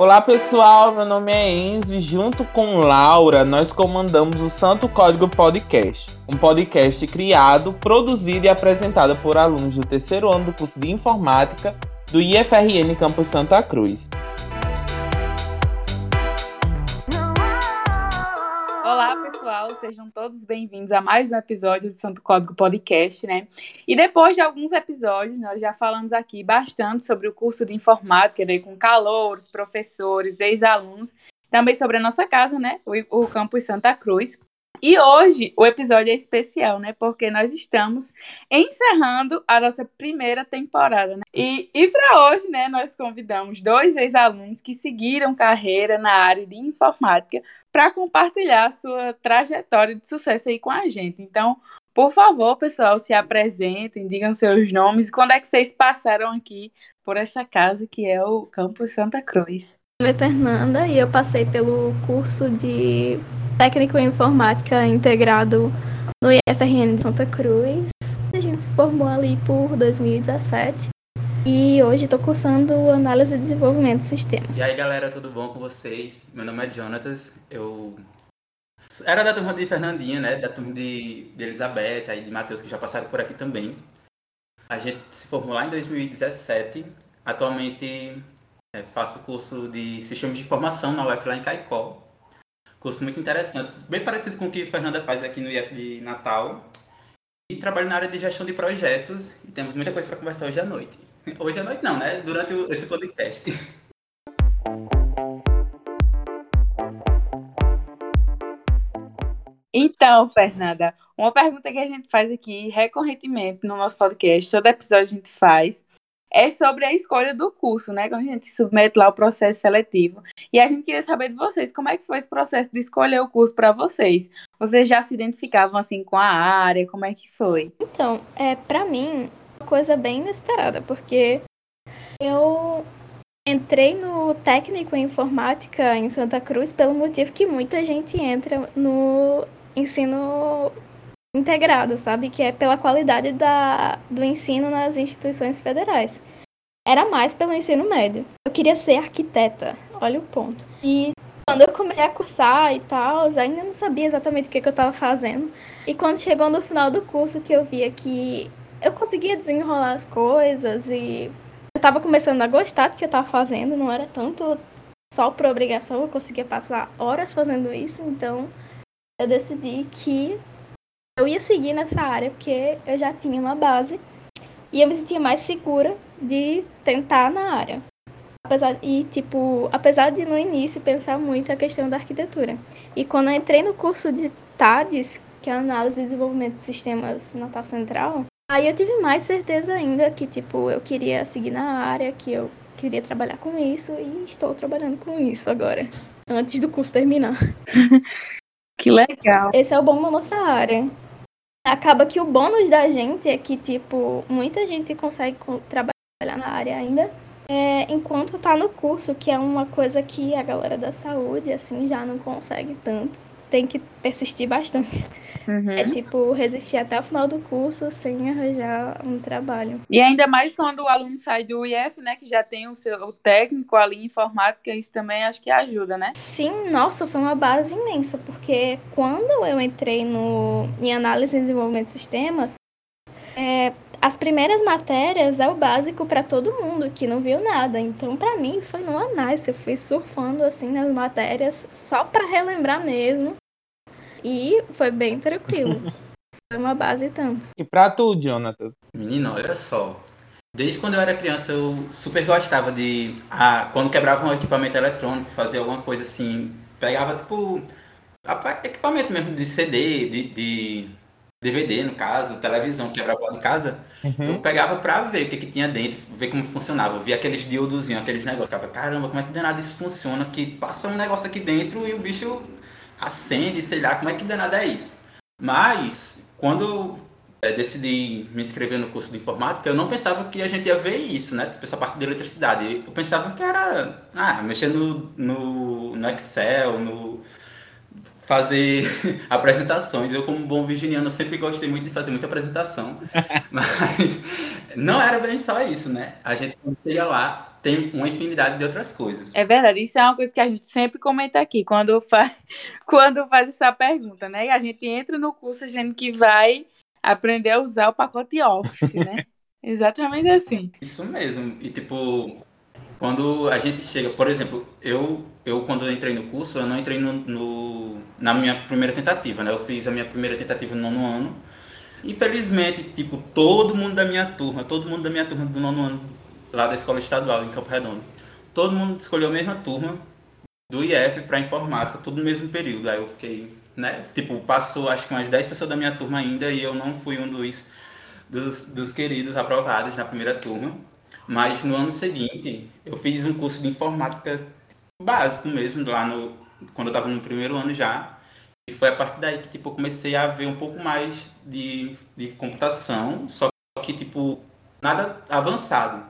Olá pessoal, meu nome é Enzo e junto com Laura nós comandamos o Santo Código Podcast, um podcast criado, produzido e apresentado por alunos do terceiro ano do curso de Informática do IFRN Campus Santa Cruz. Sejam todos bem-vindos a mais um episódio do Santo Código Podcast, né? E depois de alguns episódios, nós já falamos aqui bastante sobre o curso de informática, né, com calouros, professores, ex-alunos, também sobre a nossa casa, né? O, o campus Santa Cruz. E hoje o episódio é especial, né? Porque nós estamos encerrando a nossa primeira temporada. Né? E, e para hoje, né, nós convidamos dois ex-alunos que seguiram carreira na área de informática para compartilhar sua trajetória de sucesso aí com a gente. Então, por favor, pessoal, se apresentem, digam seus nomes. Quando é que vocês passaram aqui por essa casa que é o Campus Santa Cruz? Meu nome é Fernanda e eu passei pelo curso de técnico em informática integrado no IFRN de Santa Cruz. A gente se formou ali por 2017 e hoje estou cursando análise e desenvolvimento de sistemas. E aí galera, tudo bom com vocês? Meu nome é Jonatas, eu era da turma de Fernandinha, né? Da turma de, de Elizabeth, aí de Matheus, que já passaram por aqui também. A gente se formou lá em 2017. Atualmente é, faço curso de sistemas de informação na UF lá em Caicó. Curso muito interessante, bem parecido com o que a Fernanda faz aqui no IF de Natal. E trabalho na área de gestão de projetos e temos muita coisa para conversar hoje à noite. Hoje à noite não, né? Durante esse podcast. Então, Fernanda, uma pergunta que a gente faz aqui recorrentemente no nosso podcast, todo episódio a gente faz, é sobre a escolha do curso, né? Quando a gente submete lá o processo seletivo. E a gente queria saber de vocês, como é que foi esse processo de escolher o curso para vocês? Vocês já se identificavam assim com a área? Como é que foi? Então, é para mim uma coisa bem inesperada, porque eu entrei no técnico em informática em Santa Cruz pelo motivo que muita gente entra no ensino integrado, sabe? Que é pela qualidade da, do ensino nas instituições federais. Era mais pelo ensino médio. Eu queria ser arquiteta, olha o ponto. E quando eu comecei a cursar e tal, ainda não sabia exatamente o que, que eu estava fazendo. E quando chegou no final do curso que eu via que eu conseguia desenrolar as coisas e eu estava começando a gostar do que eu estava fazendo, não era tanto só por obrigação, eu conseguia passar horas fazendo isso, então eu decidi que eu ia seguir nessa área porque eu já tinha uma base e eu me sentia mais segura de tentar na área. Apesar, e, tipo, apesar de no início pensar muito a questão da arquitetura. E quando eu entrei no curso de TADES, que é Análise e Desenvolvimento de Sistemas Natal Central, aí eu tive mais certeza ainda que, tipo, eu queria seguir na área, que eu queria trabalhar com isso e estou trabalhando com isso agora, antes do curso terminar. que legal. Esse é o bom da nossa área acaba que o bônus da gente é que, tipo, muita gente consegue trabalhar na área ainda, é, enquanto tá no curso, que é uma coisa que a galera da saúde, assim, já não consegue tanto. Tem que persistir bastante. Uhum. É tipo resistir até o final do curso sem arranjar um trabalho. E ainda mais quando o aluno sai do IF, né? Que já tem o seu o técnico ali em informática, isso também acho que ajuda, né? Sim, nossa, foi uma base imensa, porque quando eu entrei no, em análise e desenvolvimento de sistemas, é, as primeiras matérias é o básico para todo mundo que não viu nada. Então, para mim, foi no análise. Eu fui surfando assim nas matérias só para relembrar mesmo. E foi bem tranquilo. foi uma base tanto. E pra tu, Jonathan? Menino, olha só. Desde quando eu era criança, eu super gostava de. Ah, quando quebrava um equipamento eletrônico, fazer alguma coisa assim. Pegava, tipo. Equipamento mesmo de CD, de, de DVD, no caso, televisão, quebrava lá de casa. Uhum. Eu pegava pra ver o que, que tinha dentro, ver como funcionava. Eu via aqueles diodozinhos, aqueles negócios. Ficava, caramba, como é que danado isso funciona? Que passa um negócio aqui dentro e o bicho acende, sei lá, como é que danada é isso. Mas, quando eu é, decidi me inscrever no curso de informática, eu não pensava que a gente ia ver isso, né? Tipo, essa parte de eletricidade. Eu pensava que era, ah, mexer no, no, no Excel, no fazer apresentações. Eu, como bom virginiano, sempre gostei muito de fazer muita apresentação. Mas não era bem só isso, né? A gente, quando chega lá, tem uma infinidade de outras coisas. É verdade, isso é uma coisa que a gente sempre comenta aqui, quando faz, quando faz essa pergunta, né? A gente entra no curso achando que vai aprender a usar o pacote Office, né? Exatamente assim. Isso mesmo. E tipo, quando a gente chega, por exemplo, eu, eu quando entrei no curso, eu não entrei no, no, na minha primeira tentativa, né? Eu fiz a minha primeira tentativa no nono ano. Infelizmente, tipo, todo mundo da minha turma, todo mundo da minha turma do nono ano, lá da escola estadual em Campo Redondo, todo mundo escolheu a mesma turma do IF para informática, tudo no mesmo período. Aí eu fiquei, né? Tipo, passou acho que umas 10 pessoas da minha turma ainda e eu não fui um dos dos, dos queridos aprovados na primeira turma. Mas no ano seguinte, eu fiz um curso de informática básico mesmo, lá no, quando eu estava no primeiro ano já. E foi a partir daí que tipo, eu comecei a ver um pouco mais de, de computação, só que tipo, nada avançado.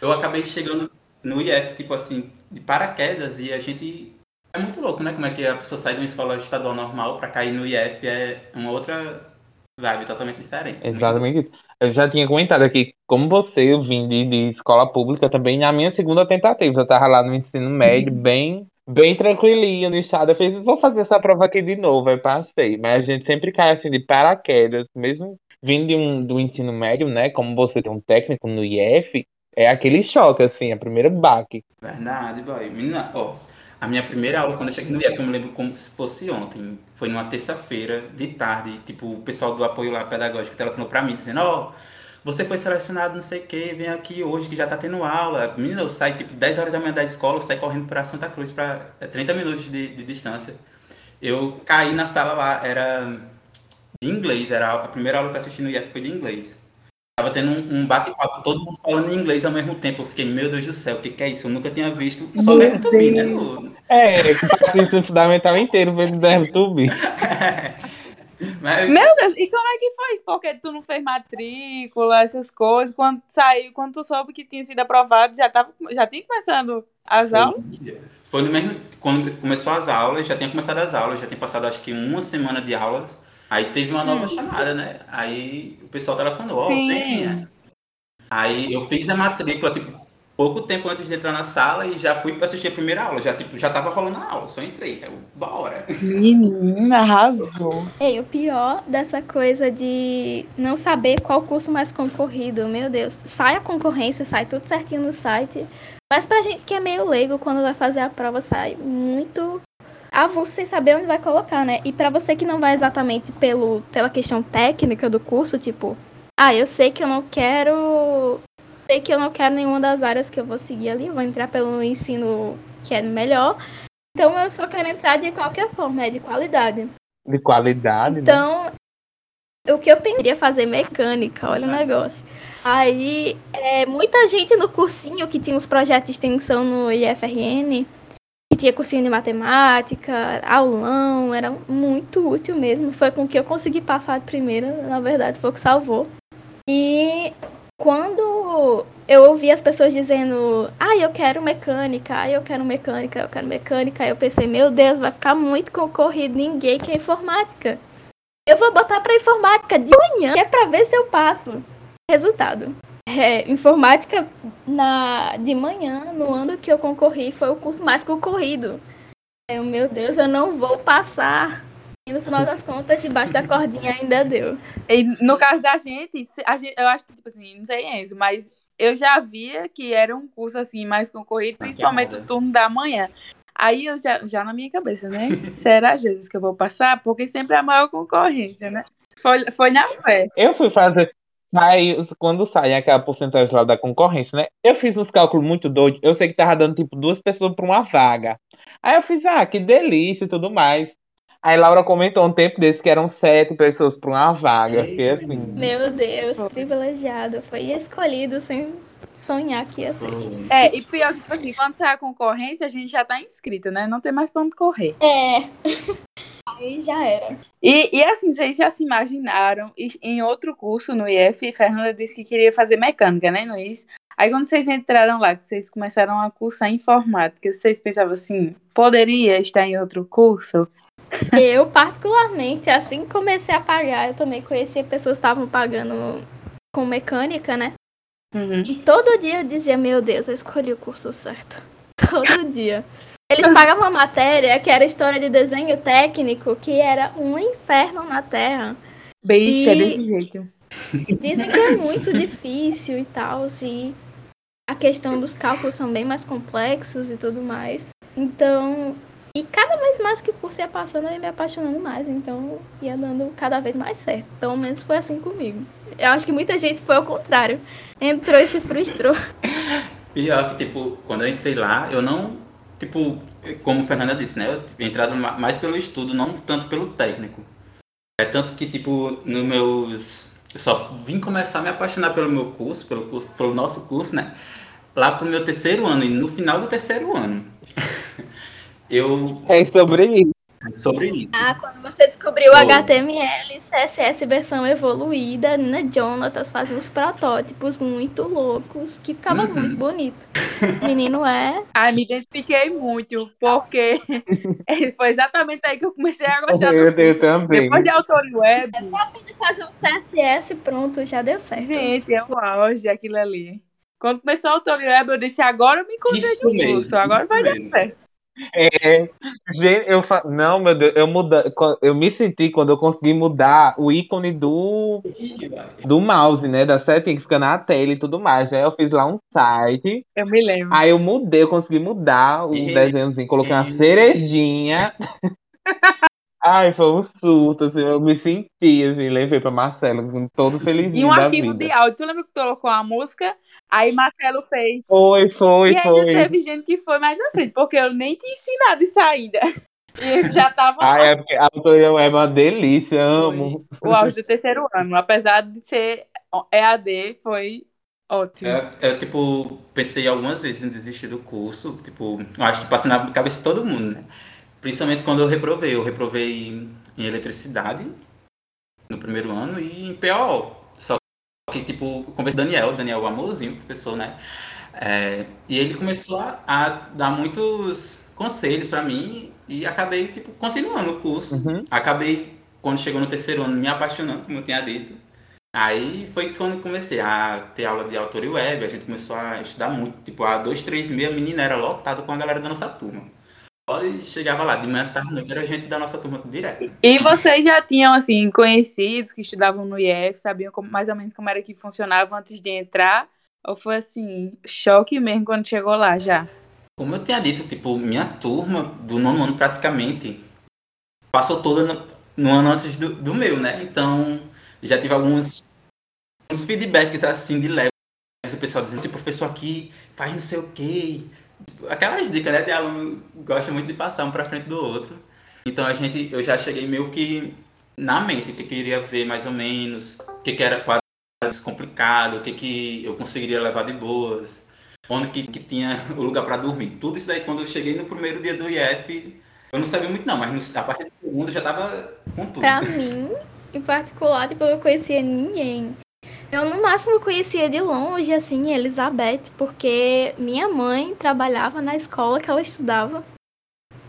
Eu acabei chegando no IF, tipo assim, de paraquedas, e a gente. É muito louco, né? Como é que a pessoa sai de uma escola estadual normal para cair no IF é uma outra vibe totalmente diferente. Né? Exatamente isso. Eu já tinha comentado aqui, como você, eu vim de, de escola pública também, na minha segunda tentativa. Eu estava lá no ensino médio, uhum. bem bem tranquilinho, nichado. Eu fiz, vou fazer essa prova aqui de novo, aí passei. Mas a gente sempre cai assim de paraquedas, mesmo vindo de um, do ensino médio, né? Como você tem um técnico no IF, é aquele choque, assim, a primeira baque. Verdade, boy. Menina, ó, a minha primeira aula, quando eu cheguei no IF, eu me lembro como se fosse ontem. Foi numa terça-feira, de tarde, tipo, o pessoal do apoio lá pedagógico telefonou pra mim, dizendo, ó, oh, você foi selecionado, não sei o que, vem aqui hoje que já tá tendo aula. Menina, eu saio, tipo, 10 horas da manhã da escola, eu saio correndo pra Santa Cruz, pra 30 é, minutos de, de distância. Eu caí na sala lá, era de inglês, era a primeira aula que eu assisti no IF foi de inglês. Tava tendo um, um bate-papo, todo mundo falando em inglês ao mesmo tempo. Eu fiquei, meu Deus do céu, o que, que é isso? Eu nunca tinha visto. Só verbo to be, né? No... É, o ensino fundamental inteiro vendo verbo to be. Mas... Meu Deus, e como é que foi isso? Porque tu não fez matrícula, essas coisas. Quando saiu, quando tu soube que tinha sido aprovado, já, tava, já tinha começando as foi, aulas? Foi no mesmo. Quando começou as aulas, já tinha começado as aulas, já tinha passado acho que uma semana de aulas. Aí teve uma nova hum. chamada, né? Aí o pessoal telefonou, ó, oh, venha. Aí eu fiz a matrícula, tipo, pouco tempo antes de entrar na sala e já fui para assistir a primeira aula. Já, tipo, já tava rolando a aula, só entrei. Eu, bora. Menina, arrasou. Ei, o pior dessa coisa de não saber qual curso mais concorrido, meu Deus. Sai a concorrência, sai tudo certinho no site. Mas pra gente que é meio leigo, quando vai fazer a prova, sai muito avulso sem saber onde vai colocar, né? E para você que não vai exatamente pelo, pela questão técnica do curso, tipo, ah, eu sei que eu não quero. Sei que eu não quero nenhuma das áreas que eu vou seguir ali, eu vou entrar pelo ensino que é melhor. Então eu só quero entrar de qualquer forma, é de qualidade. De qualidade, né? Então, né? o que eu pensaria fazer mecânica, olha o negócio. Aí, é, muita gente no cursinho que tinha os projetos de extensão no IFRN tinha cursinho de matemática, aulão, era muito útil mesmo. Foi com que eu consegui passar de primeira, na verdade, foi o que salvou. E quando eu ouvi as pessoas dizendo, ah, eu quero mecânica, ah, eu quero mecânica, eu quero mecânica, eu pensei, meu Deus, vai ficar muito concorrido, ninguém quer informática. Eu vou botar para informática de manhã, que é para ver se eu passo. Resultado. É, informática na, de manhã, no ano que eu concorri, foi o curso mais concorrido. Eu, meu Deus, eu não vou passar. E no final das contas, debaixo da cordinha ainda deu. E no caso da gente, a gente eu acho que, tipo assim, não sei Enzo, mas eu já via que era um curso assim mais concorrido, principalmente o turno da manhã. Aí eu já, já na minha cabeça, né? Será Jesus que eu vou passar? Porque sempre é a maior concorrência, né? Foi, foi na fé. Eu fui fazer, Sai, quando sai aquela porcentagem lá da concorrência, né? Eu fiz uns cálculos muito doidos. Eu sei que tava dando tipo duas pessoas para uma vaga. Aí eu fiz, ah, que delícia e tudo mais. Aí Laura comentou um tempo desse que eram sete pessoas para uma vaga. Fiquei assim. Meu Deus, privilegiado. Foi escolhido sem sonhar que ia ser. É, e pior que, tipo assim, quando sai a concorrência, a gente já tá inscrito, né? Não tem mais pra onde correr. É. Aí já era. E, e assim, vocês já se imaginaram em outro curso no IF, Fernanda disse que queria fazer mecânica, né, Luiz? Aí quando vocês entraram lá, que vocês começaram a cursar informática, vocês pensavam assim, poderia estar em outro curso? Eu, particularmente, assim que comecei a pagar, eu também conhecia pessoas que estavam pagando com mecânica, né? Uhum. E todo dia eu dizia, meu Deus, eu escolhi o curso certo. Todo dia. Eles pagavam uma matéria que era história de desenho técnico, que era um inferno na Terra. Bicho, é E- desse jeito. Dizem que é muito difícil e tal, e a questão dos cálculos são bem mais complexos e tudo mais. Então, e cada vez mais que o curso ia passando, eu ia me apaixonando mais, então ia dando cada vez mais certo. Pelo menos foi assim comigo. Eu acho que muita gente foi ao contrário. Entrou e se frustrou. Pior que, tipo, quando eu entrei lá, eu não, tipo, como a Fernanda disse, né? Eu entrado ma- mais pelo estudo, não tanto pelo técnico. É tanto que, tipo, nos meus. Eu só vim começar a me apaixonar pelo meu curso, pelo, curso, pelo nosso curso, né? Lá pro meu terceiro ano, e no final do terceiro ano. eu. É sobre isso. Sobre isso. Ah, quando você descobriu o. HTML, CSS versão evoluída, na Jonatas fazia uns protótipos muito loucos, que ficava Uhum. muito bonito. Menino é Ai, me identifiquei muito, porque foi exatamente aí que eu comecei a gostar do Eu, eu curso. também. Depois de autor web, fazer um CSS pronto, já deu certo. gente, é o auge aquilo ali. Quando começou o autor web, eu disse, agora eu me encontrei mesmo. curso, agora vai dar mesmo. certo. É, gente, eu fa... Não, meu Deus, eu muda... eu me senti quando eu consegui mudar o ícone do, do mouse, né? Da setinha que fica na tela e tudo mais. Aí eu fiz lá um site, Eu me lembro. aí eu mudei, eu consegui mudar o Ih. desenhozinho, coloquei uma cerejinha. Ai, foi um surto, assim, eu me senti, assim, levei pra Marcela com todo E felizinho um da arquivo vida. de áudio. Tu lembra que tu colocou a música? Aí Marcelo fez. Foi, foi, e ainda foi. teve gente que foi mais à frente, porque eu nem tinha ensinado isso ainda. E eles já estavam lá. Ai, é porque a autoria é uma delícia, amo. O auge do terceiro ano. Apesar de ser EAD, foi ótimo. É, eu, tipo, pensei algumas vezes em desistir do curso. Tipo, eu acho que passa na cabeça de todo mundo, né? Principalmente quando eu reprovei. Eu reprovei em eletricidade no primeiro ano e em PO. Que, tipo, eu conversei com o Daniel, Daniel Amorzinho, professor, né? É, e ele começou a, a dar muitos conselhos pra mim e acabei, tipo, continuando o curso. Uhum. Acabei, quando chegou no terceiro ano, me apaixonando, como eu tinha dito. Aí foi quando comecei a ter aula de autor e web, a gente começou a estudar muito. Tipo, a dois, três meia, a menina era lotado com a galera da nossa turma. E chegava lá, de manhã, tarde, noite, era gente da nossa turma direto. E vocês já tinham, assim, conhecidos que estudavam no IF, sabiam como- mais ou menos como era que funcionava antes de entrar? Ou foi, assim, choque mesmo quando chegou lá já? Como eu tinha dito, tipo, minha turma do nono ano praticamente passou toda no, no ano antes do, do meu, né? Então, já tive alguns uns feedbacks assim de leve. O pessoal dizendo, esse professor aqui faz não sei o quê. Aquelas dicas, né? De aluno gosta muito de passar um pra frente do outro. Então a gente, eu já cheguei meio que na mente, o que queria ver mais ou menos, o que, era quadros complicado, o que, que eu conseguiria levar de boas onde que, que tinha o lugar para dormir. Tudo isso daí, quando eu cheguei no primeiro dia do IF, eu não sabia muito não, mas no- a partir do segundo já tava com tudo. Pra mim, em particular, tipo, eu conhecia ninguém. Eu, no máximo, conhecia de longe, assim, Elizabeth, porque minha mãe trabalhava na escola que ela estudava.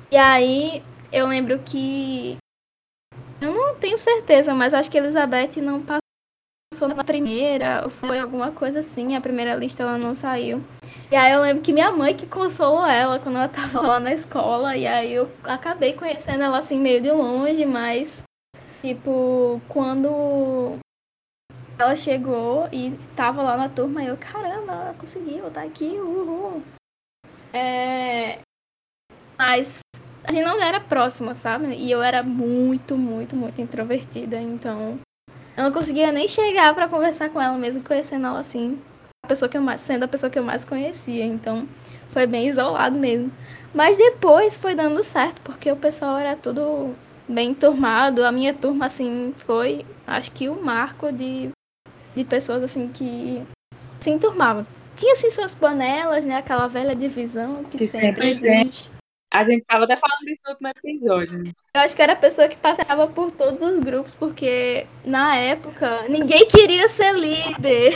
E aí, eu lembro que... Eu não tenho certeza, mas acho que Elizabeth não passou na primeira, ou foi alguma coisa assim, a primeira lista ela não saiu. E aí eu lembro que minha mãe que consolou ela quando ela tava lá na escola, e aí eu acabei conhecendo ela assim meio de longe, mas tipo, quando ela chegou e tava lá na turma, eu, caramba, ela conseguiu, tá aqui, uhul. É... Mas a gente não era próxima, sabe? E eu era muito, muito, muito introvertida, então eu não conseguia nem chegar pra conversar com ela, mesmo conhecendo ela assim, a pessoa que eu mais, sendo a pessoa que eu mais conhecia, então foi bem isolado mesmo. Mas depois foi dando certo, porque o pessoal era tudo bem turmado. A minha turma, assim, foi, acho que o marco de, de pessoas, assim, que se enturmavam. Tinha, assim, suas panelas, né? Aquela velha divisão que, Que sempre, sempre existe. A gente tava até falando disso no último episódio. né? Eu acho que era a pessoa que passava por todos os grupos, porque na época ninguém queria ser líder.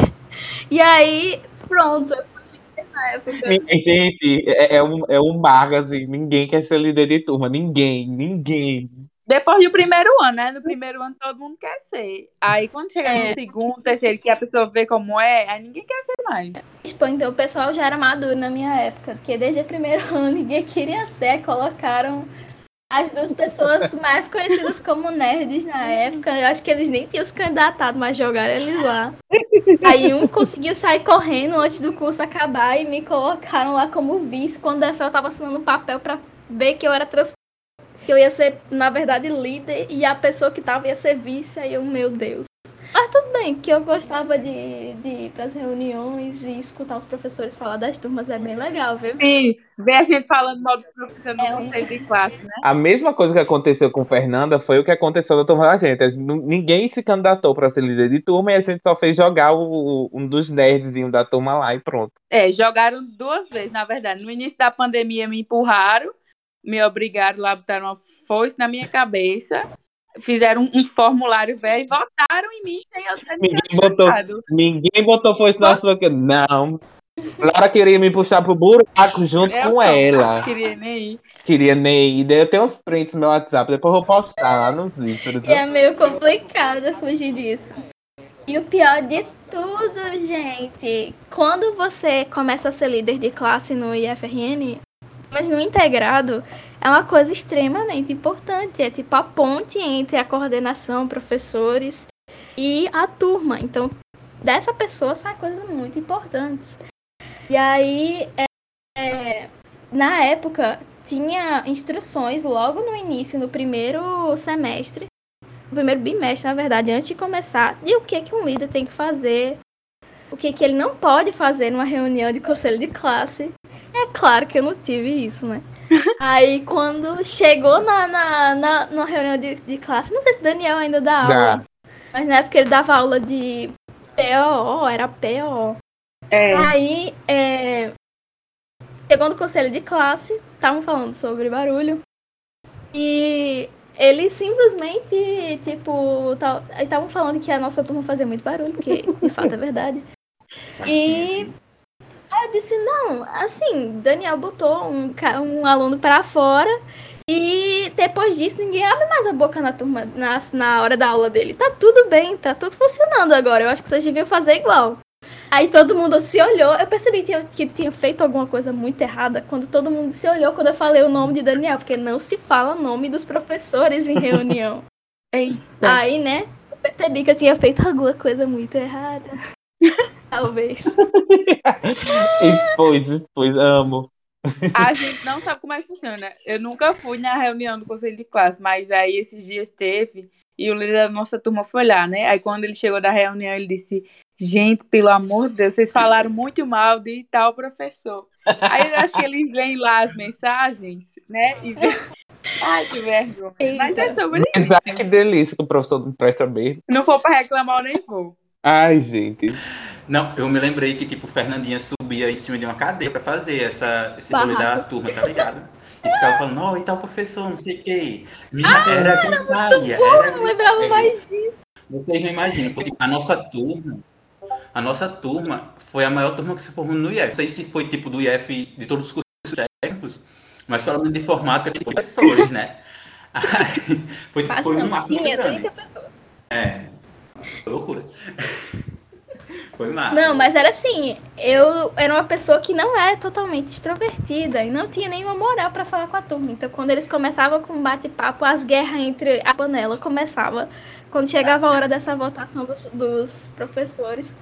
E aí, pronto, eu fui líder na época. Gente, é, é um, é um barco, assim, ninguém quer ser líder de turma, ninguém, ninguém. Depois do primeiro ano, né? No primeiro ano todo mundo quer ser. Aí quando chega É. no segundo, terceiro, que a pessoa vê como é, aí ninguém quer ser mais. Tipo, então o pessoal já era maduro na minha época, porque desde o primeiro ano ninguém queria ser, colocaram as duas pessoas mais conhecidas como nerds na época. Eu acho que eles nem tinham se candidatado, mas jogaram eles lá. Aí um conseguiu sair correndo antes do curso acabar e me colocaram lá como vice quando o Efel tava assinando papel pra ver que eu era trans que eu ia ser, na verdade, líder e a pessoa que tava ia ser vice. Aí eu, meu Deus. Mas tudo bem, que eu gostava de, de ir pras reuniões e escutar os professores falar das turmas é bem legal, viu? Sim, ver a gente falando mal dos professores no É um- conselho de classe, né? A mesma coisa que aconteceu com Fernanda foi o que aconteceu na turma da gente. Ninguém se candidatou para ser líder de turma e a gente só fez jogar o- um dos nerdzinhos da turma lá e pronto. É, jogaram duas vezes, na verdade. No início da pandemia me empurraram, me obrigaram lá, botaram uma foice na minha cabeça, fizeram um, um formulário velho e votaram em mim sem eu ter me Ninguém botou, ninguém botou foice na sua que Não. Laura queria me puxar pro buraco junto Eu com não ela. queria nem ir. Queria nem ir. Daí Eu tenho uns prints no meu WhatsApp, depois eu vou postar lá nos livros. E é meio complicado fugir disso. E o pior de tudo, gente, quando você começa a ser líder de classe no IFRN, mas no integrado, é uma coisa extremamente importante. É tipo a ponte entre a coordenação, professores e a turma. Então, dessa pessoa saem coisas muito importantes. E aí, é, é, na época, tinha instruções logo no início, no primeiro semestre, no primeiro bimestre, na verdade, antes de começar, de o que, que um líder tem que fazer, o que, que ele não pode fazer numa reunião de conselho de classe. É claro que eu não tive isso, né? Aí, quando chegou na, na, na, na reunião de, de classe, não sei se Daniel ainda dá aula, Dá. mas na época ele dava aula de PO, era PO. É, Aí, é, chegou no conselho de classe, estavam falando sobre barulho. E eles simplesmente, tipo, estavam falando que a nossa turma fazia muito barulho, porque de fato é verdade. E aí eu disse, não, assim, Daniel botou um, um aluno para fora e depois disso ninguém abre mais a boca na turma, na, na hora da aula dele. Tá tudo bem, tá tudo funcionando agora. Eu acho que vocês deviam fazer igual. Aí todo mundo se olhou. Eu percebi que tinha, que tinha feito alguma coisa muito errada quando todo mundo se olhou quando eu falei o nome de Daniel, porque não se fala o nome dos professores em reunião. eita. Aí, né, eu percebi que eu tinha feito alguma coisa muito errada. Talvez. Expôs, expôs, amo. A gente não sabe como é que funciona. Eu nunca fui na reunião do conselho de classe, mas aí esses dias teve e o líder da nossa turma foi lá, né? Aí quando ele chegou da reunião, ele disse: Gente, pelo amor de Deus, vocês falaram muito mal de tal professor. Aí eu acho que eles leem lá as mensagens, né? E vê... Ai, que vergonha. Mas é sobre Mas ai, que isso. delícia que o professor não presta bem. Se não for pra reclamar, eu nem vou. Ai, gente. Não, eu me lembrei que, tipo, Fernandinha subia em cima de uma cadeira pra fazer essa, esse Barraco. da turma, tá ligado? E ficava falando, ó, e tal professor, não sei o quê. Menina, era gritaria. Eu Era não lembrava gritaria. mais disso. Vocês não imaginam, porque a nossa turma, a nossa turma foi a maior turma que se formou no IF. Não sei se foi tipo do IF de todos os cursos técnicos, mas falando de informática, tem professores, né? Aí, foi, tipo, Quase foi um marco muito Tinha grande. 30 pessoas. É, foi loucura. Foi massa. Não, mas era assim, eu era uma pessoa que não é totalmente extrovertida e não tinha nenhuma moral pra falar com a turma. Então, quando eles começavam com um bate-papo, as guerras entre as panelas começavam quando chegava a hora dessa votação dos, dos professores.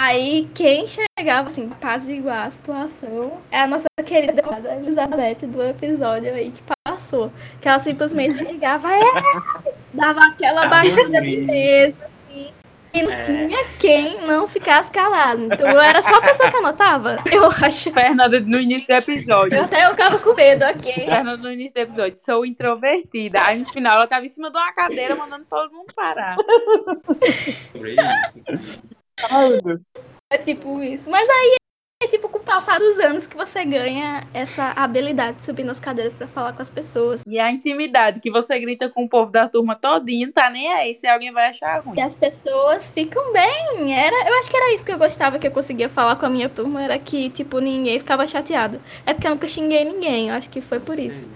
Aí, quem chegava, assim, pra apaziguar a situação é a nossa querida deputada Elizabeth do episódio aí que passou. Que ela simplesmente chegava, é, dava aquela batida de mesa, e não É. tinha quem não ficasse calado. Então, eu era só a pessoa que anotava. Eu acho. Fernanda, no início do episódio. Eu até eu ficava com medo, ok? Fernanda, no início do episódio, sou introvertida. Aí no final ela tava em cima de uma cadeira mandando todo mundo parar. É tipo isso. Mas aí é tipo com o passar dos anos que você ganha essa habilidade de subir nas cadeiras pra falar com as pessoas. E a intimidade que você grita com o povo da turma todinho, tá nem aí se alguém vai achar ruim. E as pessoas ficam bem. Era, eu acho que era isso que eu gostava que eu conseguia falar com a minha turma, era que, tipo, ninguém ficava chateado. É porque eu nunca xinguei ninguém, eu acho que foi por isso.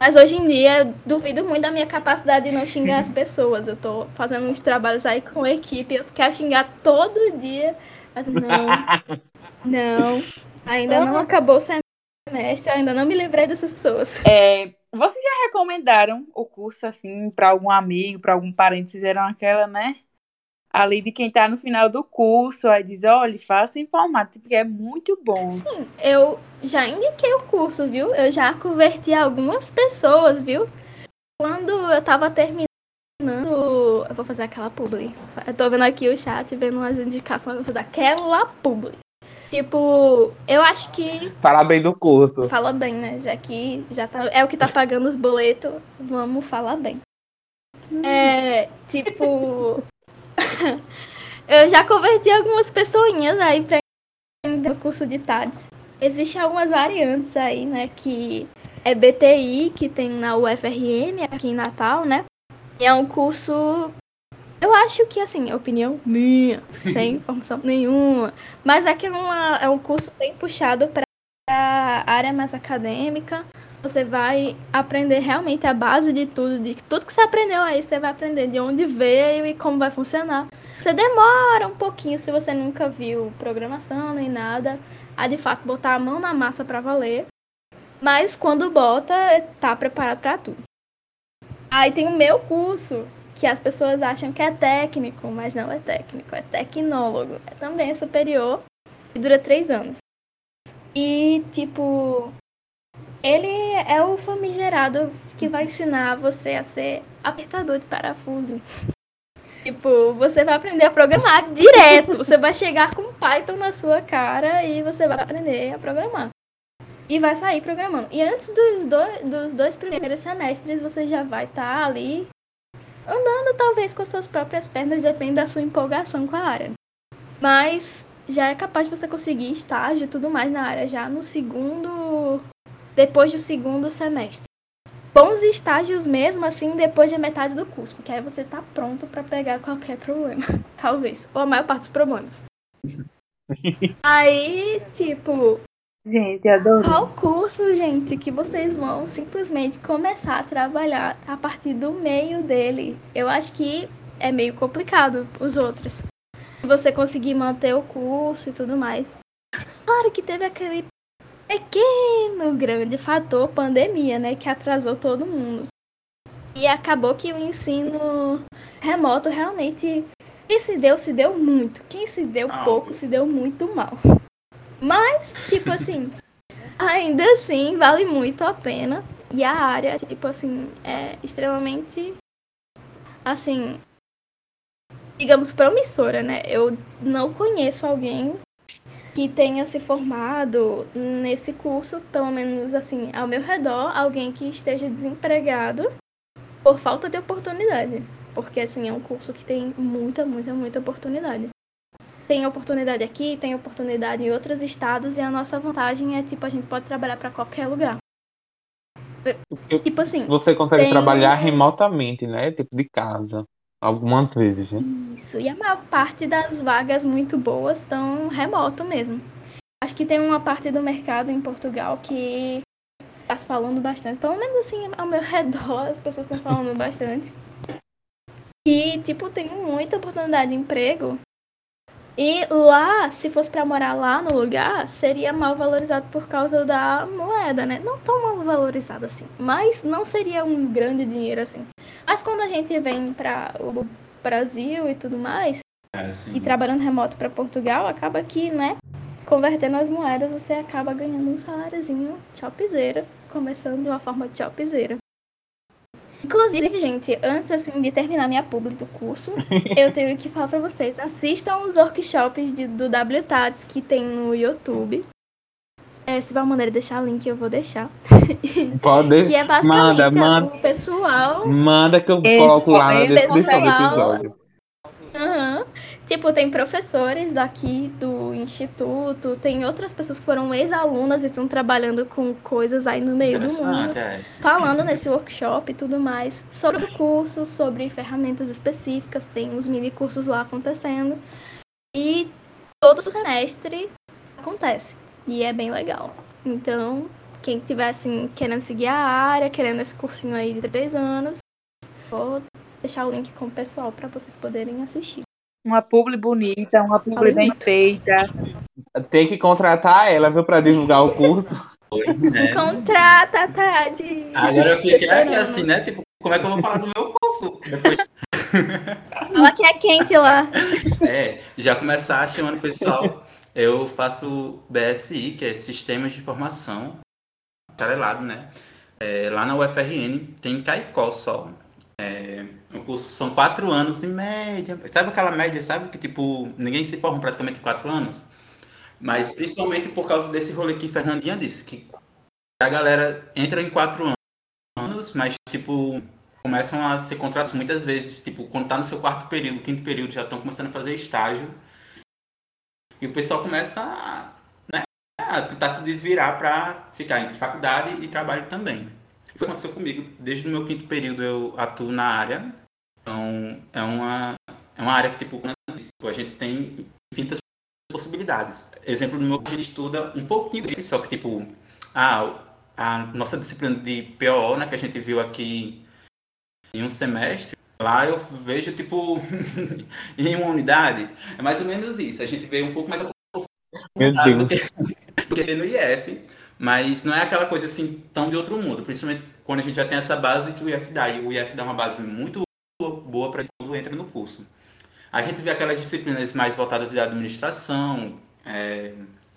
Mas hoje em dia eu duvido muito da minha capacidade de não xingar as pessoas. Eu tô fazendo uns trabalhos aí com a equipe, eu quero xingar todo dia. Mas não, não, ainda não acabou o semestre, ainda não me livrei dessas pessoas. É, vocês já recomendaram o curso assim para algum amigo, para algum parente, fizeram aquela, né? Ali de quem tá no final do curso, aí diz, olha, faça informática, porque é muito bom. Sim, eu já indiquei o curso, viu? Eu já converti algumas pessoas, viu? Quando eu tava terminando, eu vou fazer aquela publi. Eu tô vendo aqui o chat, vendo umas indicações, eu vou fazer aquela publi. Tipo, eu acho que. Fala bem do curso. Fala bem, né? Já que já tá, é o que tá pagando os boletos, vamos falar bem. É, tipo. eu já converti algumas pessoinhas aí pra entrar no curso de TADS. Existem algumas variantes aí, né? Que é BTI, que tem na UFRN, aqui em Natal, né? E é um curso. Eu acho que, assim, opinião minha, sem informação nenhuma. Mas é que é, uma, é um curso bem puxado para a área mais acadêmica. Você vai aprender realmente a base de tudo, de tudo que você aprendeu aí, você vai aprender de onde veio e como vai funcionar. Você demora um pouquinho se você nunca viu programação nem nada, a de fato botar a mão na massa para valer. Mas quando bota, tá preparado para tudo. Aí tem o meu curso, que as pessoas acham que é técnico, mas não é técnico, é tecnólogo. É também superior e dura três anos. E, tipo, ele é o famigerado que vai ensinar você a ser apertador de parafuso. Tipo, você vai aprender a programar direto. Você vai chegar com Python na sua cara e você vai aprender a programar. E vai sair programando. E antes dos dois, dos dois primeiros semestres, você já vai estar tá ali andando, talvez, com as suas próprias pernas, depende da sua empolgação com a área. Mas já é capaz de você conseguir estágio e tudo mais na área já no segundo. depois do segundo semestre bons estágios mesmo assim depois da metade do curso, porque aí você tá pronto para pegar qualquer problema, talvez, ou a maior parte dos problemas. aí, tipo, Gente, adoro. Qual curso, gente, que vocês vão simplesmente começar a trabalhar a partir do meio dele? Eu acho que é meio complicado os outros. Você conseguir manter o curso e tudo mais. Claro que teve aquele pequeno grande fator pandemia, né, que atrasou todo mundo. E acabou que o ensino remoto realmente quem se deu, se deu muito. Quem se deu pouco, se deu muito mal. Mas, tipo assim, ainda assim vale muito a pena. E a área, tipo assim, é extremamente assim, digamos promissora, né? Eu não conheço alguém que tenha se formado nesse curso, pelo menos assim, ao meu redor, alguém que esteja desempregado por falta de oportunidade. Porque assim, é um curso que tem muita, muita, muita oportunidade. Tem oportunidade aqui, tem oportunidade em outros estados e a nossa vantagem é tipo a gente pode trabalhar para qualquer lugar. Tipo assim, você consegue tem... trabalhar remotamente, né? Tipo de casa. Algumas vezes, né? Isso. E a maior parte das vagas muito boas estão remoto mesmo. Acho que tem uma parte do mercado em Portugal que está se falando bastante. Pelo menos assim, ao meu redor, as pessoas estão falando bastante. E, tipo, tem muita oportunidade de emprego. E lá, se fosse para morar lá no lugar, seria mal valorizado por causa da moeda, né? Não tão mal valorizado assim, mas não seria um grande dinheiro assim. Mas quando a gente vem para o Brasil e tudo mais, é, e trabalhando remoto para Portugal, acaba que, né, convertendo as moedas, você acaba ganhando um saláriozinho topzera, começando de uma forma topzera. Inclusive, gente, antes assim de terminar minha publi do curso, eu tenho que falar para vocês, assistam os workshops de, do WTATS que tem no YouTube. É, se Valmaneira deixar o link, eu vou deixar. Pode. que é basicamente manda, manda, o pessoal. Manda que eu coloco lá na descrição do episódio. Uhum. Tipo, tem professores daqui do instituto, tem outras pessoas que foram ex-alunas e estão trabalhando com coisas aí no meio do mundo, é. falando nesse workshop e tudo mais, sobre o curso, sobre ferramentas específicas, tem uns mini cursos lá acontecendo. E todo semestre acontece. E é bem legal. Então, quem tiver assim, querendo seguir a área, querendo esse cursinho aí de três anos, vou deixar o link com o pessoal para vocês poderem assistir. Uma publi bonita, uma publi bem feita. Tem que contratar ela, viu, para divulgar o curso. Foi, né? Contrata, Tade! Agora eu fiquei aqui assim, né? Tipo, como é que eu vou falar do meu curso? Depois... Fala que é quente lá. É, já começar chamando o pessoal. Eu faço BSI, que é Sistemas de Informação, paralelado, né? É, lá na UFRN tem Caicó só. É, o curso são quatro anos em média. Sabe aquela média, sabe? Que tipo, ninguém se forma praticamente em quatro anos. Mas principalmente por causa desse rolê que Fernandinha disse, que a galera entra em quatro anos, mas tipo, começam a ser contratados muitas vezes, tipo, quando tá no seu quarto período, quinto período, já estão começando a fazer estágio. E o pessoal começa a, né, a tentar se desvirar para ficar entre faculdade e trabalho também. Foi o que aconteceu comigo. Desde o meu quinto período eu atuo na área. Então, é uma, é uma área que, tipo, a gente tem infinitas possibilidades. Exemplo do meu que estuda um pouquinho, só que, tipo, a, a nossa disciplina de PO, né, que a gente viu aqui em um semestre, lá eu vejo, tipo, em uma unidade, é mais ou menos isso. A gente vê um pouco mais aprofundado do que, do que no IF, mas não é aquela coisa assim tão de outro mundo, principalmente quando a gente já tem essa base que o IF dá. E o IF dá uma base muito boa para quando entra no curso. A gente vê aquelas disciplinas mais voltadas à administração, é,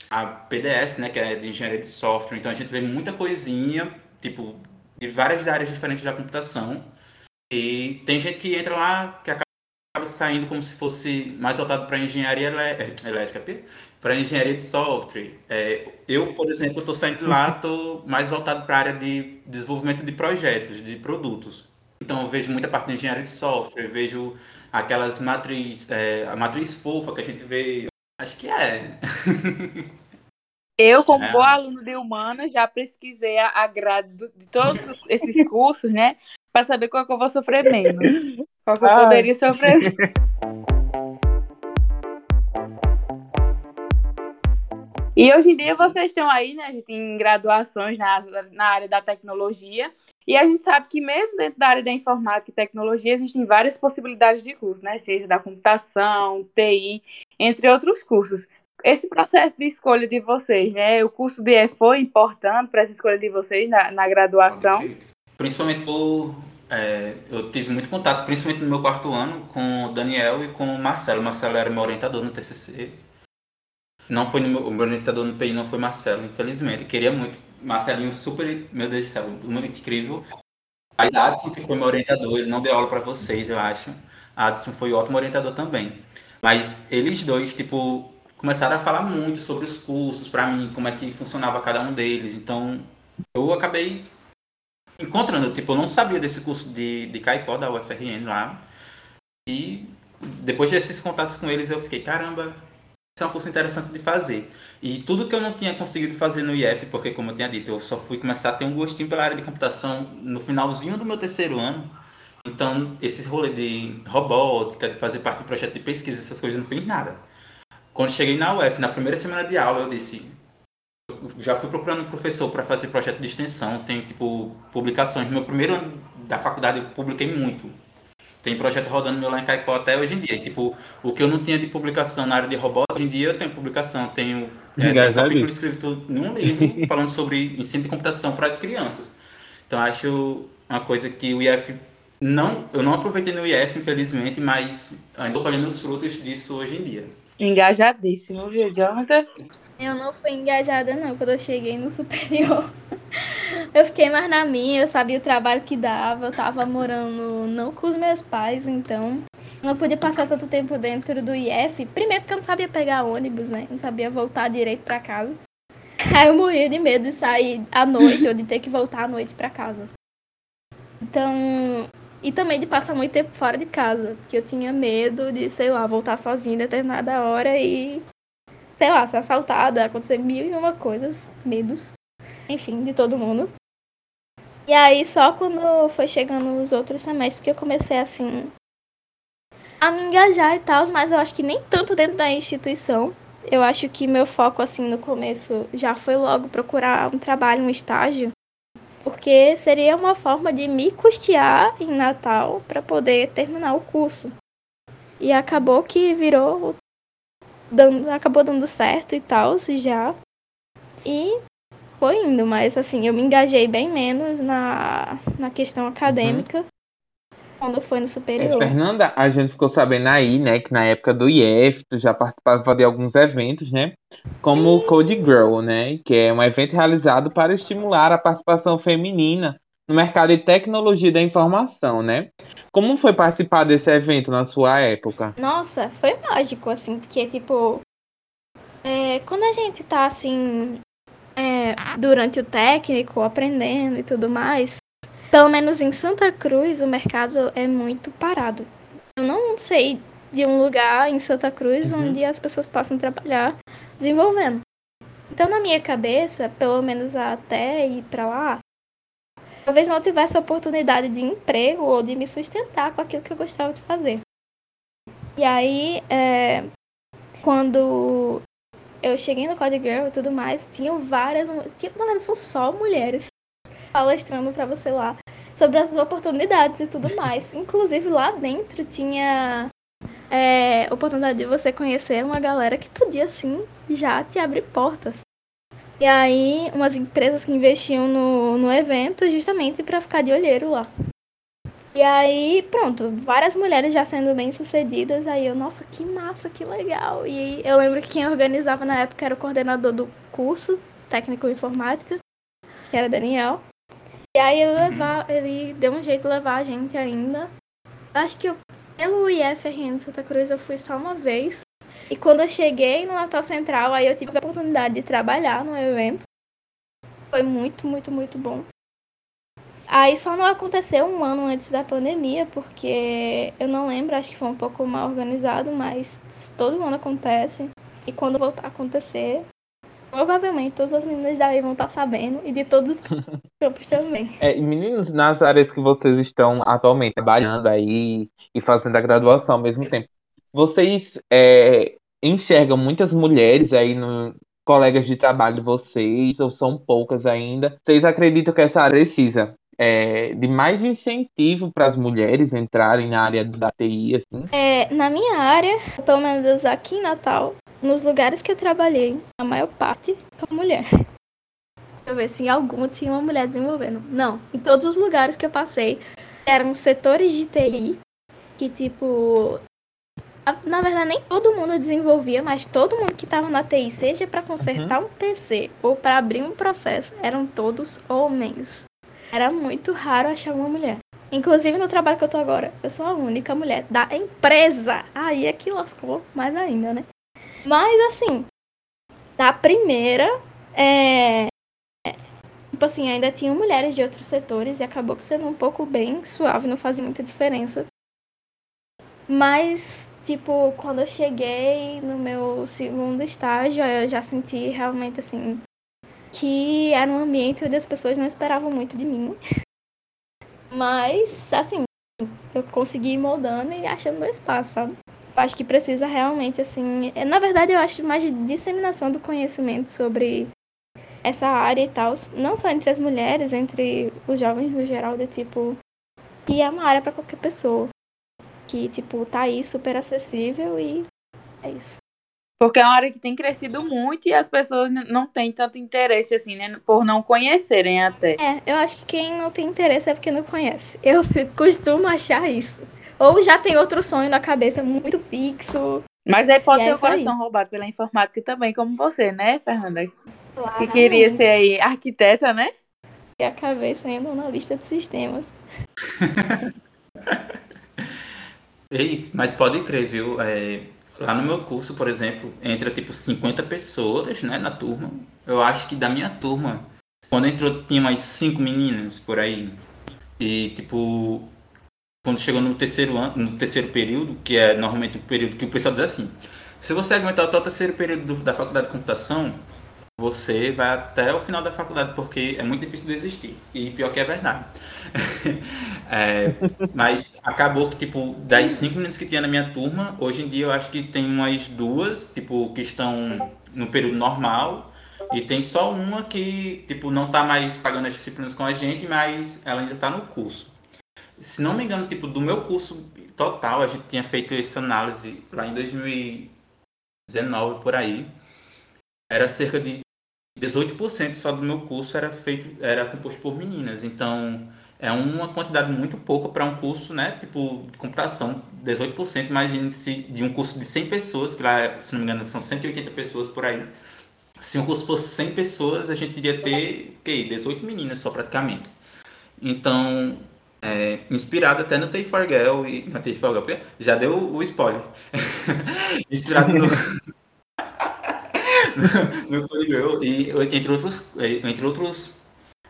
a PDS, né, que é de engenharia de software. Então a gente vê muita coisinha, tipo, de várias áreas diferentes da computação. E tem gente que entra lá que acaba saindo como se fosse mais voltado para engenharia elétrica, para engenharia de software. É, eu, por exemplo, estou saindo lá, estou mais voltado para a área de desenvolvimento de projetos, de produtos. Então, eu vejo muita parte de engenharia de software, vejo aquelas matriz, é, a matriz fofa que a gente vê. Acho que é. Eu, como é. boa aluna de humanas, já pesquisei a, a grade de todos esses cursos, né? Para saber qual que eu vou sofrer menos. Qual que eu Ai. poderia sofrer menos. E hoje em dia vocês estão aí, né? A gente tem graduações na, na área da tecnologia. E a gente sabe que mesmo dentro da área da informática e tecnologia existem várias possibilidades de curso, né? Ciência da computação, TI, entre outros cursos. Esse processo de escolha de vocês, né? O curso de E foi importante para essa escolha de vocês na, na graduação? Principalmente por. É, eu tive muito contato, principalmente no meu quarto ano, com o Daniel e com o Marcelo. O Marcelo era meu orientador no TCC. Não foi meu, o meu orientador no PI, não foi Marcelo, infelizmente. Eu queria muito. Marcelinho, super, meu Deus do céu, muito incrível. Mas Adson, que foi meu orientador, ele não deu aula para vocês, eu acho. Adson foi ótimo orientador também. Mas eles dois, tipo, começaram a falar muito sobre os cursos para mim, como é que funcionava cada um deles. Então, eu acabei encontrando, tipo, eu não sabia desse curso de, de Caicó da UFRN lá. E depois desses contatos com eles, eu fiquei, caramba, é um curso interessante de fazer. E tudo que eu não tinha conseguido fazer no IF, porque como eu tinha dito, eu só fui começar a ter um gostinho pela área de computação no finalzinho do meu terceiro ano. Então, esse rolê de robótica, de fazer parte do projeto de pesquisa, essas coisas, não fiz nada. Quando cheguei na UF, na primeira semana de aula, eu disse, já fui procurando um professor para fazer projeto de extensão, tem tipo publicações. No meu primeiro ano da faculdade eu publiquei muito. Tem projeto rodando meu lá em Caicó até hoje em dia. E, tipo, o que eu não tinha de publicação na área de robótica, hoje em dia eu tenho publicação. Tenho, é, um capítulo escrito num livro falando sobre ensino de computação para as crianças. Então acho uma coisa que o IF não, eu não aproveitei no IF, infelizmente, mas ainda estou colhendo os frutos disso hoje em dia. Engajadíssimo, viu, Jonathan? Eu não fui engajada, não, quando eu cheguei no superior. Eu fiquei mais na minha, eu sabia o trabalho que dava, eu tava morando não com os meus pais, então não podia passar tanto tempo dentro do IF. Primeiro porque eu não sabia pegar ônibus, né? Não sabia voltar direito para casa. Aí eu morria de medo de sair à noite ou de ter que voltar à noite para casa. Então, e também de passar muito tempo fora de casa, porque eu tinha medo de, sei lá, voltar sozinha em determinada hora e, sei lá, ser assaltada, acontecer mil e uma coisas, medos, enfim, de todo mundo. E aí, só quando foi chegando os outros semestres que eu comecei, assim, a me engajar e tal, mas eu acho que nem tanto dentro da instituição. eu acho que meu foco, assim, no começo já foi logo procurar um trabalho, um estágio, porque seria uma forma de me custear em Natal para poder terminar o curso. E acabou que virou. Dando, acabou dando certo e tal, já. E foi indo, mas assim, eu me engajei bem menos na, na questão acadêmica. Uhum quando foi no superior. É, Fernanda, a gente ficou sabendo aí, né, que na época do IF tu já participava de alguns eventos, né? Como o Code Girl, né? Que é um evento realizado para estimular a participação feminina no mercado de tecnologia da informação, né? Como foi participar desse evento na sua época? Nossa, foi mágico, assim, porque, tipo, é, quando a gente tá, assim, é, durante o técnico, aprendendo e tudo mais, pelo menos em Santa Cruz, o mercado é muito parado. Eu não sei de um lugar em Santa Cruz uhum. onde as pessoas possam trabalhar desenvolvendo. Então, na minha cabeça, pelo menos até ir para lá, talvez não tivesse oportunidade de emprego ou de me sustentar com aquilo que eu gostava de fazer. E aí, é, quando eu cheguei no Code Girl e tudo mais, tinham várias, tinha, na verdade são só mulheres palestrando para você lá sobre as oportunidades e tudo mais. Inclusive lá dentro tinha é, oportunidade de você conhecer uma galera que podia sim já te abrir portas. E aí, umas empresas que investiam no, no evento justamente para ficar de olheiro lá. E aí, pronto, várias mulheres já sendo bem sucedidas. Aí eu, nossa, que massa, que legal. E eu lembro que quem organizava na época era o coordenador do curso técnico informática, que era Daniel. E aí ele, levar, ele deu um jeito de levar a gente ainda. Acho que eu, pelo IFRN de Santa Cruz eu fui só uma vez. E quando eu cheguei no Natal Central, aí eu tive a oportunidade de trabalhar no evento. Foi muito, muito, muito bom. Aí só não aconteceu um ano antes da pandemia, porque eu não lembro, acho que foi um pouco mal organizado, mas todo ano acontece. E quando voltar a acontecer, Provavelmente todas as meninas daí vão estar sabendo e de todos os campos também. É, meninos, nas áreas que vocês estão atualmente trabalhando aí e fazendo a graduação ao mesmo tempo, vocês é, enxergam muitas mulheres aí no colegas de trabalho de vocês, ou são poucas ainda? Vocês acreditam que essa área precisa é, de mais incentivo para as mulheres entrarem na área da TI? Assim? É, na minha área, pelo menos aqui em Natal, nos lugares que eu trabalhei, a maior parte é mulher. Deixa eu ver se em algum tinha uma mulher desenvolvendo. Não, em todos os lugares que eu passei eram setores de TI que, tipo, na verdade, nem todo mundo desenvolvia, mas todo mundo que estava na TI, seja para consertar uhum. um PC ou para abrir um processo, eram todos homens. Era muito raro achar uma mulher. Inclusive no trabalho que eu tô agora, eu sou a única mulher da empresa. Aí é que lascou mais ainda, né? Mas assim, na primeira, é, tipo assim, ainda tinham mulheres de outros setores e acabou que sendo um pouco bem suave, não fazia muita diferença. Mas, tipo, quando eu cheguei no meu segundo estágio, eu já senti realmente assim que era um ambiente onde as pessoas não esperavam muito de mim. Mas, assim, eu consegui ir moldando e achando meu espaço, sabe? Acho que precisa realmente, assim. É, na verdade, eu acho mais de disseminação do conhecimento sobre essa área e tal. Não só entre as mulheres, entre os jovens no geral, de tipo. Que é uma área para qualquer pessoa. Que, tipo, tá aí super acessível e é isso. Porque é uma área que tem crescido muito e as pessoas não têm tanto interesse, assim, né? Por não conhecerem até. É, eu acho que quem não tem interesse é porque não conhece. Eu costumo achar isso. Ou já tem outro sonho na cabeça muito fixo. Mas aí pode ter é o coração aí. roubado pela informática também, como você, né, Fernanda? Que queria ser aí arquiteta, né? E a cabeça ainda na lista de sistemas. Ei, mas pode crer, viu? É, lá no meu curso, por exemplo, entra tipo 50 pessoas, né, na turma. Eu acho que da minha turma, quando entrou, tinha mais cinco meninas por aí. E, tipo, quando chegou no terceiro ano, no terceiro período, que é normalmente o período que o pessoal diz assim, se você aguentar até o terceiro período do, da faculdade de computação, você vai até o final da faculdade, porque é muito difícil desistir. E pior que é verdade. é, mas acabou que, tipo, das cinco meninas que tinha na minha turma, hoje em dia eu acho que tem umas duas, tipo, que estão no período normal. E tem só uma que, tipo, não tá mais pagando as disciplinas com a gente, mas ela ainda tá no curso. Se não me engano, tipo, do meu curso total, a gente tinha feito essa análise lá em 2019, por aí. Era cerca de 18% só do meu curso era feito, era composto por meninas. Então, é uma quantidade muito pouca para um curso, né? Tipo, de computação, 18%. Imagine se de um curso de 100 pessoas, que lá, se não me engano, são 180 pessoas por aí. Se um curso fosse 100 pessoas, a gente iria ter, ok, 18 meninas só praticamente. Então, é, inspirado até no Tay Girl e na Tay for Girl, já deu o spoiler. inspirado no no Girl e entre outros, entre outros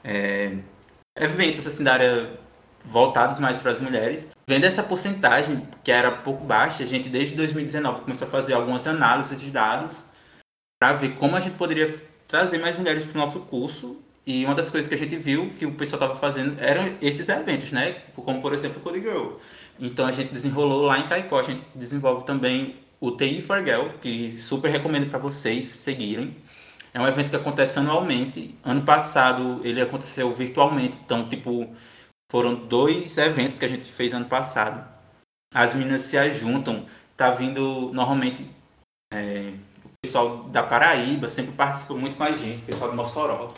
é, eventos assim, da área voltados mais para as mulheres. Vendo essa porcentagem, que era pouco baixa, a gente desde 2019 começou a fazer algumas análises de dados para ver como a gente poderia trazer mais mulheres para o nosso curso. E uma das coisas que a gente viu que o pessoal estava fazendo eram esses eventos, né? Como, por exemplo, o Code Girl. Então a gente desenrolou lá em Caicó, a gente desenvolve também o TI for Girl, que super recomendo para vocês seguirem. É um evento que acontece anualmente. Ano passado ele aconteceu virtualmente, então tipo foram dois eventos que a gente fez ano passado. As meninas se juntam, tá vindo normalmente é, o pessoal da Paraíba sempre participa muito com a gente, o pessoal do Mossoró.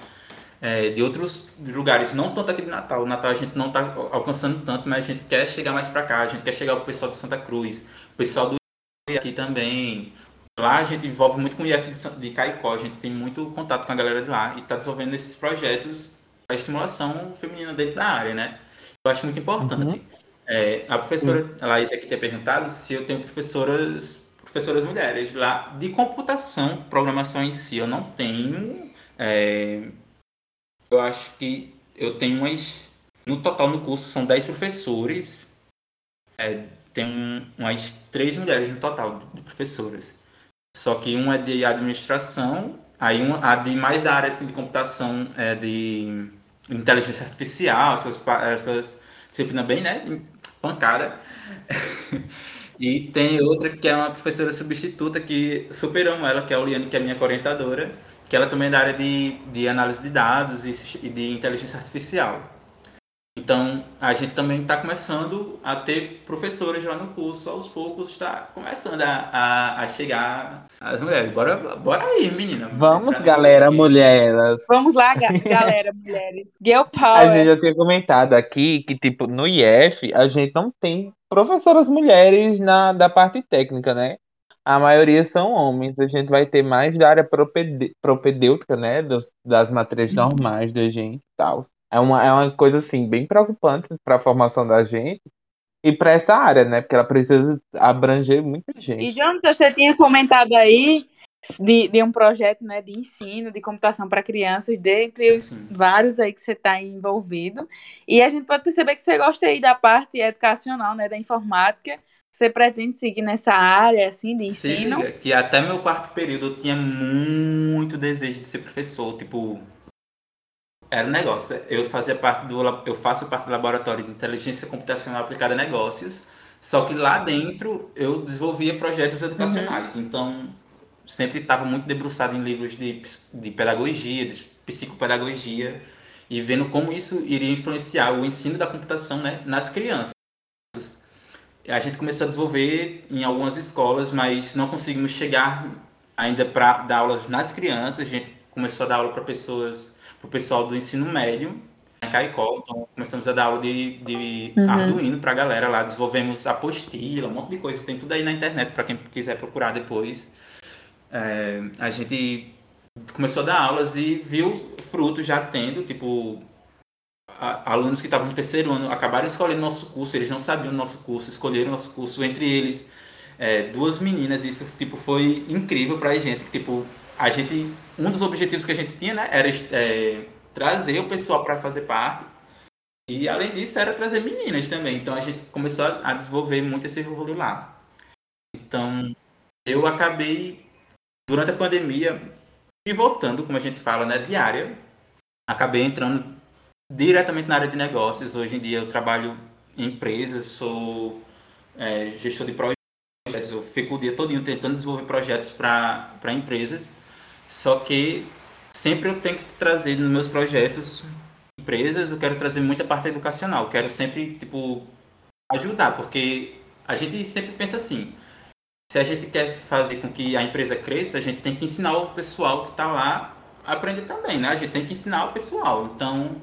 É, de outros lugares, não tanto aqui de Natal. O Natal a gente não está alcançando tanto, mas a gente quer chegar mais para cá. A gente quer chegar o pessoal de Santa Cruz, o pessoal do aqui também. Lá a gente envolve muito com o IF de Caicó, a gente tem muito contato com a galera de lá e está desenvolvendo esses projetos para estimulação feminina dentro da área, né? Eu acho muito importante. Uhum. É, a professora uhum. Laís aqui tem perguntado se eu tenho professoras, professoras mulheres lá de computação, programação em si. Eu não tenho. É, eu acho que eu tenho umas. No total no curso são 10 professores. É, tem umas três mulheres no total de professoras. Só que uma é de administração, aí uma, a de mais da área assim, de computação é de inteligência artificial, essas, essas disciplina bem, né? Pancada. e tem outra que é uma professora substituta que superamos ela, que é a Oliane, que é a minha orientadora, que ela também é da área de, de análise de dados e de inteligência artificial. Então, a gente também está começando a ter professores lá no curso, aos poucos está começando a, a, a, chegar as mulheres. Bora, bora aí, menina. Vamos, galera, mulheres. Vamos lá, galera, mulheres. Girl Power. A gente já tinha comentado aqui que, tipo, no IF, a gente não tem professoras mulheres na, da parte técnica, né? A maioria são homens. A gente vai ter mais da área propedêutica, né? Dos, das matérias uhum. normais da gente e tal. É uma, é uma coisa assim bem preocupante para a formação da gente e para essa área, né? Porque ela precisa abranger muita gente. E Jones, você tinha comentado aí de, de um projeto né, de ensino de computação para crianças, dentre os Sim. vários aí que você está envolvido. E a gente pode perceber que você gosta aí da parte educacional, né, da informática. Você pretende seguir nessa área assim de ensino? Sim, que até meu quarto período eu tinha muito desejo de ser professor, tipo era um negócio. Eu fazia parte do eu faço parte do laboratório de inteligência computacional aplicada a negócios. Só que lá dentro eu desenvolvia projetos educacionais. Uhum. Então, sempre estava muito debruçado em livros de, de pedagogia, de psicopedagogia, e vendo como isso iria influenciar o ensino da computação né, nas crianças. A gente começou a desenvolver em algumas escolas, mas não conseguimos chegar ainda para dar aulas nas crianças. A gente começou a dar aula para pessoas para o pessoal do ensino médio em Caicó. Então, começamos a dar aula de, de uhum. Arduino para a galera lá. Desenvolvemos apostila, um monte de coisa. Tem tudo aí na internet para quem quiser procurar depois. É, a gente começou a dar aulas e viu frutos já tendo, tipo, a, alunos que estavam no terceiro ano acabaram escolhendo nosso curso, eles não sabiam nosso curso, escolheram nosso curso, entre eles é, duas meninas, isso tipo foi incrível para a gente, tipo a gente, um dos objetivos que a gente tinha, né, era é, trazer o pessoal para fazer parte. E além disso, era trazer meninas também. Então a gente começou a desenvolver muito esse rolo lá. Então eu acabei, durante a pandemia, pivotando, como a gente fala, né, diária. Acabei entrando diretamente na área de negócios. Hoje em dia eu trabalho em empresas, sou é, gestor de projetos, eu fico o dia todo tentando desenvolver projetos para empresas, só que sempre eu tenho que trazer nos meus projetos empresas, eu quero trazer muita parte educacional, quero sempre, tipo, ajudar, porque a gente sempre pensa assim, se a gente quer fazer com que a empresa cresça, a gente tem que ensinar o pessoal que está lá a aprender também, né? A gente tem que ensinar o pessoal. Então,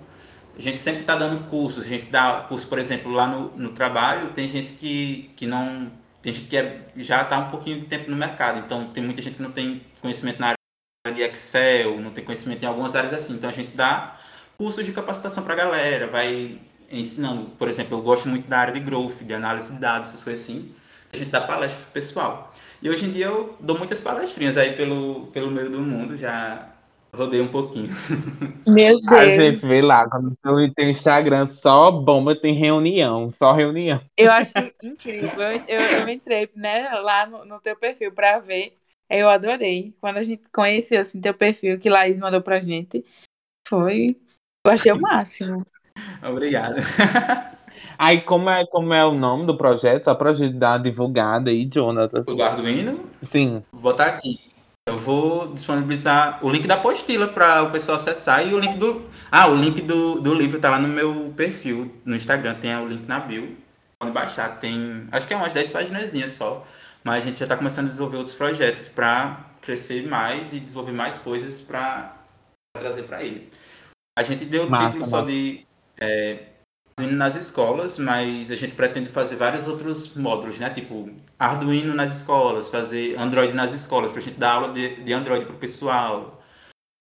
a gente sempre está dando cursos, a gente dá curso, por exemplo, lá no, no trabalho, tem gente que, que não. Tem gente que é, já está um pouquinho de tempo no mercado, então tem muita gente que não tem conhecimento na área de Excel, não tem conhecimento em algumas áreas assim. Então a gente dá cursos de capacitação para a galera, vai ensinando. Por exemplo, eu gosto muito da área de growth, de análise de dados, essas coisas assim. A gente dá palestra pro pessoal. E hoje em dia eu dou muitas palestrinhas aí pelo, pelo meio do mundo, já rodei um pouquinho. Meu Deus. A gente vê lá, quando tem Instagram, só bomba, tem reunião, só reunião. Eu acho incrível. Eu, eu, eu entrei né, lá no, no teu perfil para ver. Eu adorei. Quando a gente conheceu assim, teu perfil, que Laís mandou pra gente, foi. Eu achei o máximo. Obrigado. Aí, como é, como é o nome do projeto? Só pra gente dar uma divulgada aí, Jonathan. O do Arduino? Sim. Vou botar aqui. Eu vou disponibilizar o link da apostila para o pessoal acessar e o link do. Ah, o link do, do livro tá lá no meu perfil no Instagram, tem o link na bio. Pode baixar, tem. Acho que é umas 10 páginas só. Mas a gente já está começando a desenvolver outros projetos para crescer mais e desenvolver mais coisas para trazer para ele. A gente deu o título só de é, Arduino nas escolas, mas a gente pretende fazer vários outros módulos, né? Tipo, Arduino nas escolas, fazer Android nas escolas, para a gente dar aula de, de Android para o pessoal,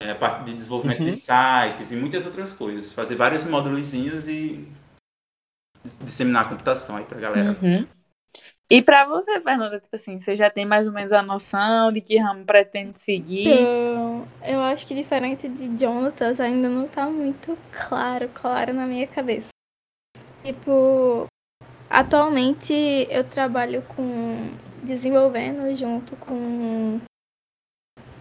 é, a parte de desenvolvimento uhum. de sites e muitas outras coisas. Fazer vários módulos e disseminar a computação aí para a galera. Uhum. E para você, Fernanda, tipo assim, você já tem mais ou menos a noção de que ramo pretende seguir? Eu, eu acho que diferente de Jonatas, ainda não está muito claro, claro na minha cabeça. Tipo, atualmente eu trabalho com desenvolvendo junto com o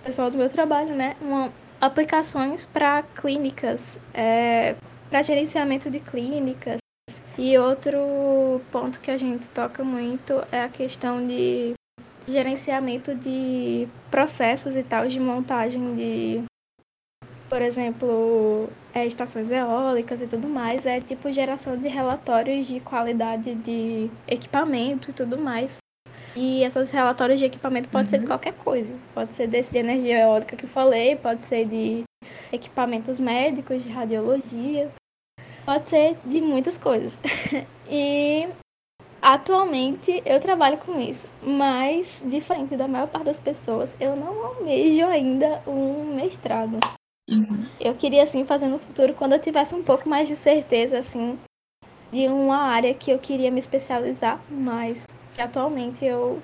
pessoal do meu trabalho, né, uma, aplicações para clínicas, é, para gerenciamento de clínicas. E outro ponto que a gente toca muito é a questão de gerenciamento de processos e tal, de montagem de por exemplo, é, estações eólicas e tudo mais, é tipo geração de relatórios de qualidade de equipamento e tudo mais. E esses relatórios de equipamento pode uhum. ser de uhum. qualquer coisa. Pode ser desse de energia eólica que eu falei, pode ser de equipamentos médicos, de radiologia, pode ser de muitas coisas. e atualmente eu trabalho com isso, mas diferente da maior parte das pessoas, eu não almejo ainda um mestrado. Uhum. Eu queria, assim, fazer no futuro, quando eu tivesse um pouco mais de certeza, assim, de uma área que eu queria me especializar, mas que atualmente eu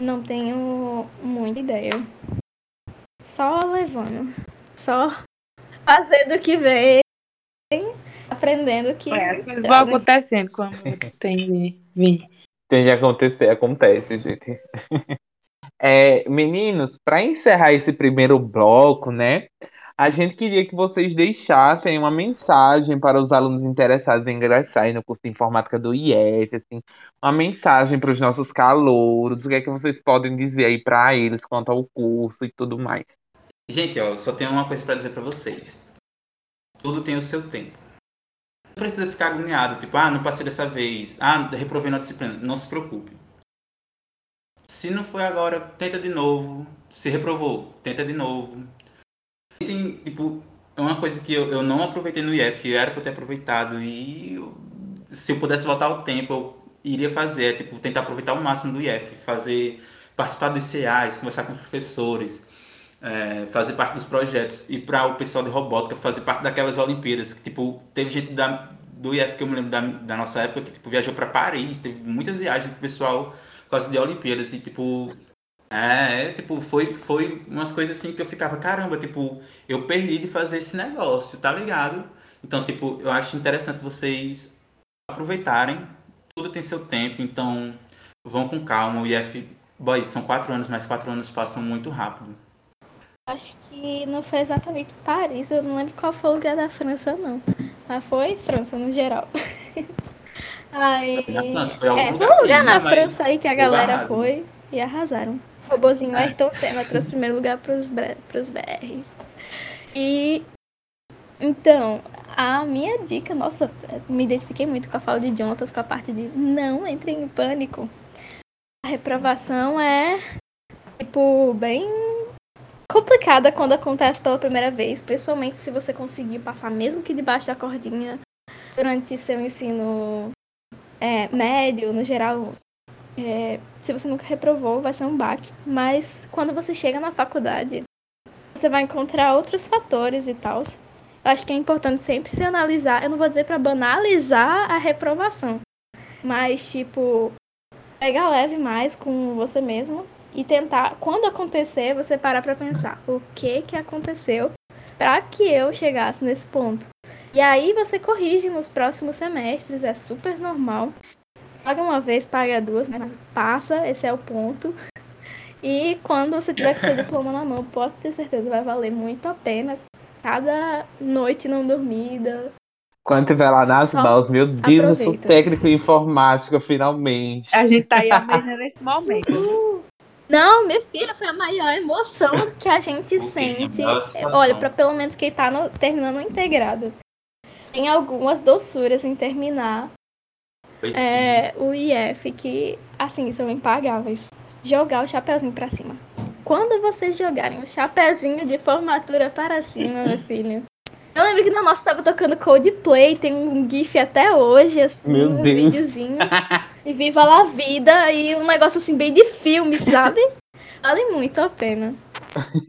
não tenho muita ideia. Só levando. Só fazendo o que vem, aprendendo o que. É, as coisas vão acontecendo quando tem de vir. Tem de acontecer, acontece, gente. É, meninos, para encerrar esse primeiro bloco, né? A gente queria que vocês deixassem uma mensagem para os alunos interessados em ingressar no curso de informática do IF, assim, uma mensagem para os nossos calouros, o que é que vocês podem dizer aí para eles quanto ao curso e tudo mais. Gente, ó, só tenho uma coisa para dizer para vocês. Tudo tem o seu tempo. Não precisa ficar agoniado, tipo, ah, não passei dessa vez, ah, reprovei na disciplina. Não se preocupe. Se não foi agora, tenta de novo. Se reprovou, tenta de novo tem, tipo, é uma coisa que eu, eu não aproveitei no IF, que era para ter aproveitado. E eu, se eu pudesse voltar ao tempo, eu iria fazer, tipo, tentar aproveitar o máximo do IF, fazer, participar dos CAs, conversar com os professores, é, fazer parte dos projetos, e para o pessoal de robótica fazer parte daquelas Olimpíadas, que, tipo, teve gente da, do IF que eu me lembro da, da nossa época que, tipo, viajou para Paris, teve muitas viagens do pessoal por causa de Olimpíadas, e, tipo, é, tipo, foi, foi umas coisas assim que eu ficava, caramba, tipo, eu perdi de fazer esse negócio, tá ligado? Então, tipo, eu acho interessante vocês aproveitarem, tudo tem seu tempo, então vão com calma. O IF, boy, são quatro anos, mas quatro anos passam muito rápido. Acho que não foi exatamente Paris, eu não lembro qual foi o lugar da França, não. Mas foi França no geral. Aí... Na França, foi algum É, foi um lugar assim, na né, França aí que a galera arrasa. foi e arrasaram. Robozinho. Ayrton Senna trouxe primeiro lugar pros, pros BR. E então, a minha dica, nossa, me identifiquei muito com a fala de Jonatas, com a parte de não entrem em pânico. A reprovação é, tipo, bem complicada quando acontece pela primeira vez, principalmente se você conseguir passar, mesmo que debaixo da cordinha, durante seu ensino é, médio, no geral. é, se você nunca reprovou, vai ser um baque. Mas quando você chega na faculdade, você vai encontrar outros fatores e tal. Eu acho que é importante sempre se analisar. Eu não vou dizer para banalizar a reprovação, mas tipo pegar leve mais com você mesmo e tentar, quando acontecer, você parar para pensar o que que aconteceu para que eu chegasse nesse ponto. E aí você corrige nos próximos semestres, é super normal. Paga uma vez, paga duas, mas passa, esse é o ponto. E quando você tiver com seu diploma na mão, posso ter certeza, vai valer muito a pena. Cada noite não dormida. Quando tiver lá nas Só mãos, meu Deus, eu sou técnico em informática, finalmente. A gente tá aí almejando nesse momento. Não, minha filha, foi a maior emoção que a gente sente. Olha, para pelo menos quem tá no- terminando o integrado. Tem algumas doçuras em terminar Sim. é, o IF que, assim, são impagáveis. Jogar o chapeuzinho pra cima. Quando vocês jogarem o chapeuzinho de formatura para cima, meu filho. Eu lembro que na nossa tava tocando Coldplay, tem um GIF até hoje, assim, Meu um Deus. videozinho. E Viva la Vida e um negócio assim bem de filme, sabe? Vale muito a pena.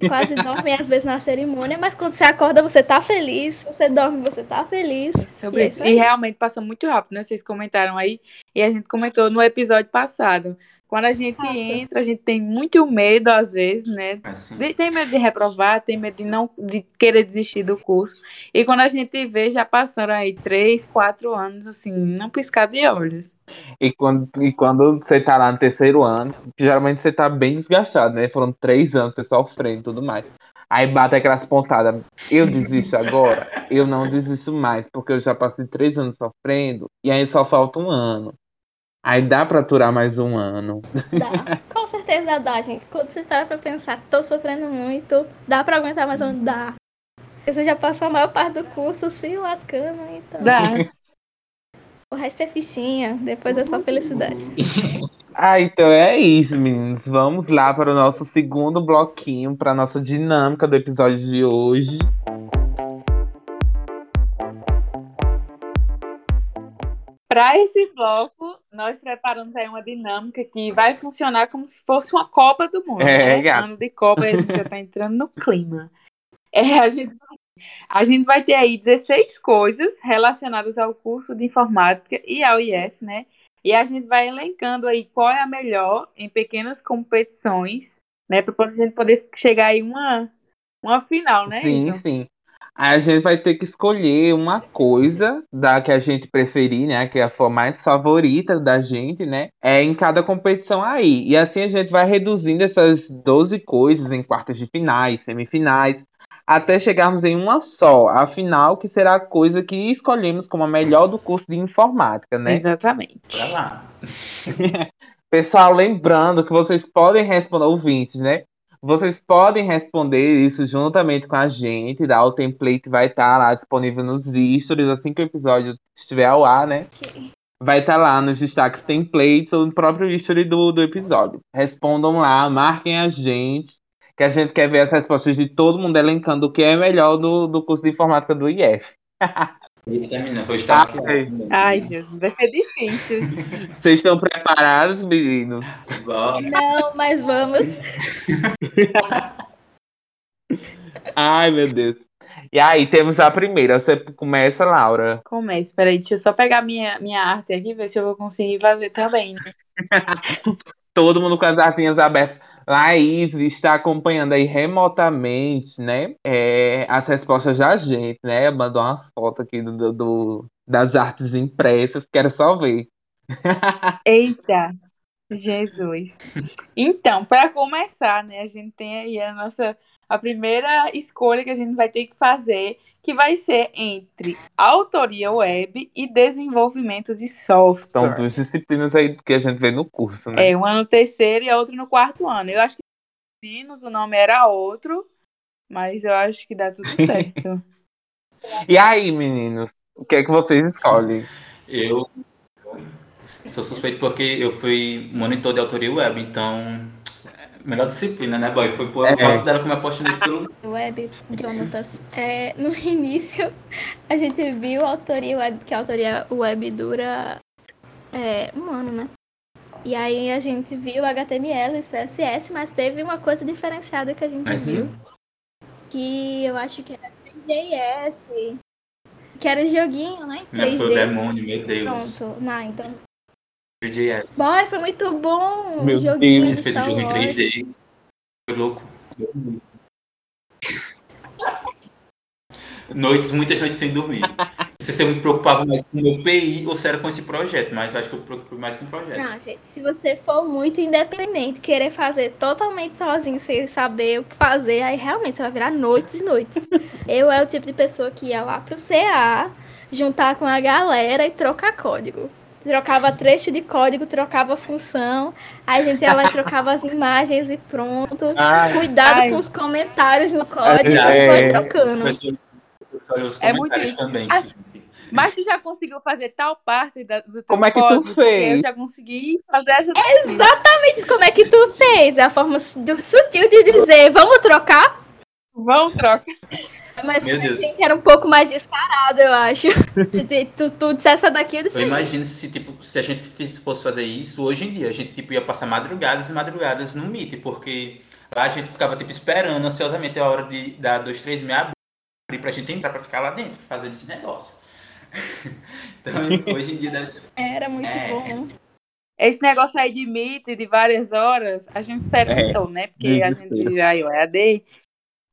Quase dorme às vezes na cerimônia, mas quando você acorda você tá feliz, você dorme você tá feliz. Sobre E é isso. E realmente passa muito rápido, né? Vocês comentaram aí. E a gente comentou no episódio passado. Quando a gente Passa. entra, a gente tem muito medo, às vezes, né? Assim, De- Tem medo de reprovar, tem medo de não de querer desistir do curso. E quando a gente vê, já passaram aí três, quatro anos, assim, não piscar de olhos. E quando, e quando você tá lá no terceiro ano, geralmente você tá bem desgastado, né? Foram três anos você sofrendo e tudo mais. Aí bate aquelas pontadas. Eu desisto agora? Eu não desisto mais, porque eu já passei três anos sofrendo e aí só falta um ano. Aí dá pra aturar mais um ano. Dá. Com certeza dá, gente. Quando você para pra pensar, tô sofrendo muito, dá pra aguentar mais um? Dá. Porque Você já passou a maior parte do curso se lascando, então. Dá. O resto é fichinha, depois é só felicidade. Ah, então é isso, meninos. Vamos lá para o nosso segundo bloquinho, para nossa dinâmica do episódio de hoje. Para esse bloco, nós preparamos aí uma dinâmica que vai funcionar como se fosse uma Copa do Mundo, É, né? Ano de Copa e a gente já tá entrando no clima. É, a gente, a gente vai ter aí 16 coisas relacionadas ao curso de informática e ao IF, né? E a gente vai elencando aí qual é a melhor em pequenas competições, né? Para a gente poder chegar aí uma, uma final, né? sim, Isso? sim. Aí a gente vai ter que escolher uma coisa da que a gente preferir, né? Que for mais favorita da gente, né? É em cada competição aí. E assim a gente vai reduzindo essas 12 coisas em quartas de finais, semifinais, até chegarmos em uma só, a final, que será a coisa que escolhemos como a melhor do curso de informática, né? Exatamente. Pra lá. Pessoal, lembrando que vocês podem responder, ouvintes, né? Vocês podem responder isso juntamente com a gente, tá? O template vai estar lá disponível nos stories assim que o episódio estiver ao ar, né? Ok. Vai estar lá nos destaques templates ou no próprio history do, do episódio. Respondam lá, marquem a gente, que a gente quer ver as respostas de todo mundo elencando o que é melhor do, do curso de informática do IF. Termina, foi estar aqui. Ai. Ai, Jesus, vai ser difícil. Vocês estão preparados, meninos? Bora. Não, mas vamos. Ai, meu Deus. E aí, temos a primeira. Você começa, Laura. Comece, peraí, deixa eu só pegar minha, minha arte aqui, ver se eu vou conseguir fazer também. né? Todo mundo com as artinhas abertas. Laís está acompanhando aí remotamente, né? é, as respostas da gente, né? Mandou umas fotos aqui do, do- das artes impressas. Quero só ver. Eita! Jesus. Então, para começar, né, a gente tem aí a nossa a primeira escolha que a gente vai ter que fazer, que vai ser entre autoria web e desenvolvimento de software. São duas disciplinas aí que a gente vê no curso, né? É, uma no terceiro e a outra no quarto ano. Eu acho que meninos o nome era outro, mas eu acho que dá tudo certo. e aí, meninos, o que é que vocês escolhem? Eu sou suspeito porque eu fui monitor de autoria web, então melhor disciplina, né, boy? Foi por É. causa dela que eu me apaixonei pelo. Web, Jonatas. É, no início, a gente viu a autoria web, que a autoria web dura é, um ano, né? E aí a gente viu HTML e CSS, mas teve uma coisa diferenciada que a gente Mas viu, sim. que eu acho que era 3JS, que era joguinho, né? Foi o 3D. demônio, meu Deus. Pronto. Não, então. 3DS. Boy, foi muito bom! Meu o joguinho Deus. A gente fez um Star jogo em Wars. 3D. Foi louco. Noites, muitas noites sem dormir. Não sei se eu me preocupava mais com o meu PI ou se era com esse projeto, mas acho que eu me preocupo mais com o projeto. Não, gente, se você for muito independente, querer fazer totalmente sozinho, sem saber o que fazer, aí realmente você vai virar noites e noites. Eu é o tipo de pessoa que ia lá pro CA, juntar com a galera e trocar código. Trocava trecho de código, trocava função, aí a gente ia lá e trocava as imagens e pronto. Ai, Cuidado Ai. com os comentários no código É. foi trocando. Olhei os É muito isso. também. Ah, Mas tu já conseguiu fazer tal parte da, do teu Como é que tu código? Porque fez? eu já consegui fazer essa Exatamente como é que tu fez. É a forma do sutil de dizer, vamos trocar? Vamos troca. Mas Meu a Deus. gente era um pouco mais descarado, eu acho. tu, tu disse essa daqui, eu disse Eu aí. imagino se, tipo, se a gente fosse fazer isso hoje em dia, a gente tipo, ia passar madrugadas e madrugadas no Meet, porque lá a gente ficava tipo, esperando ansiosamente a hora de dar dois, três meia abrir pra gente entrar pra ficar lá dentro, fazendo esse negócio. então, hoje em dia deve ser. Era muito É. bom. Esse negócio aí de Meet de várias horas, a gente experimentou, né? Porque a gente aí o EAD.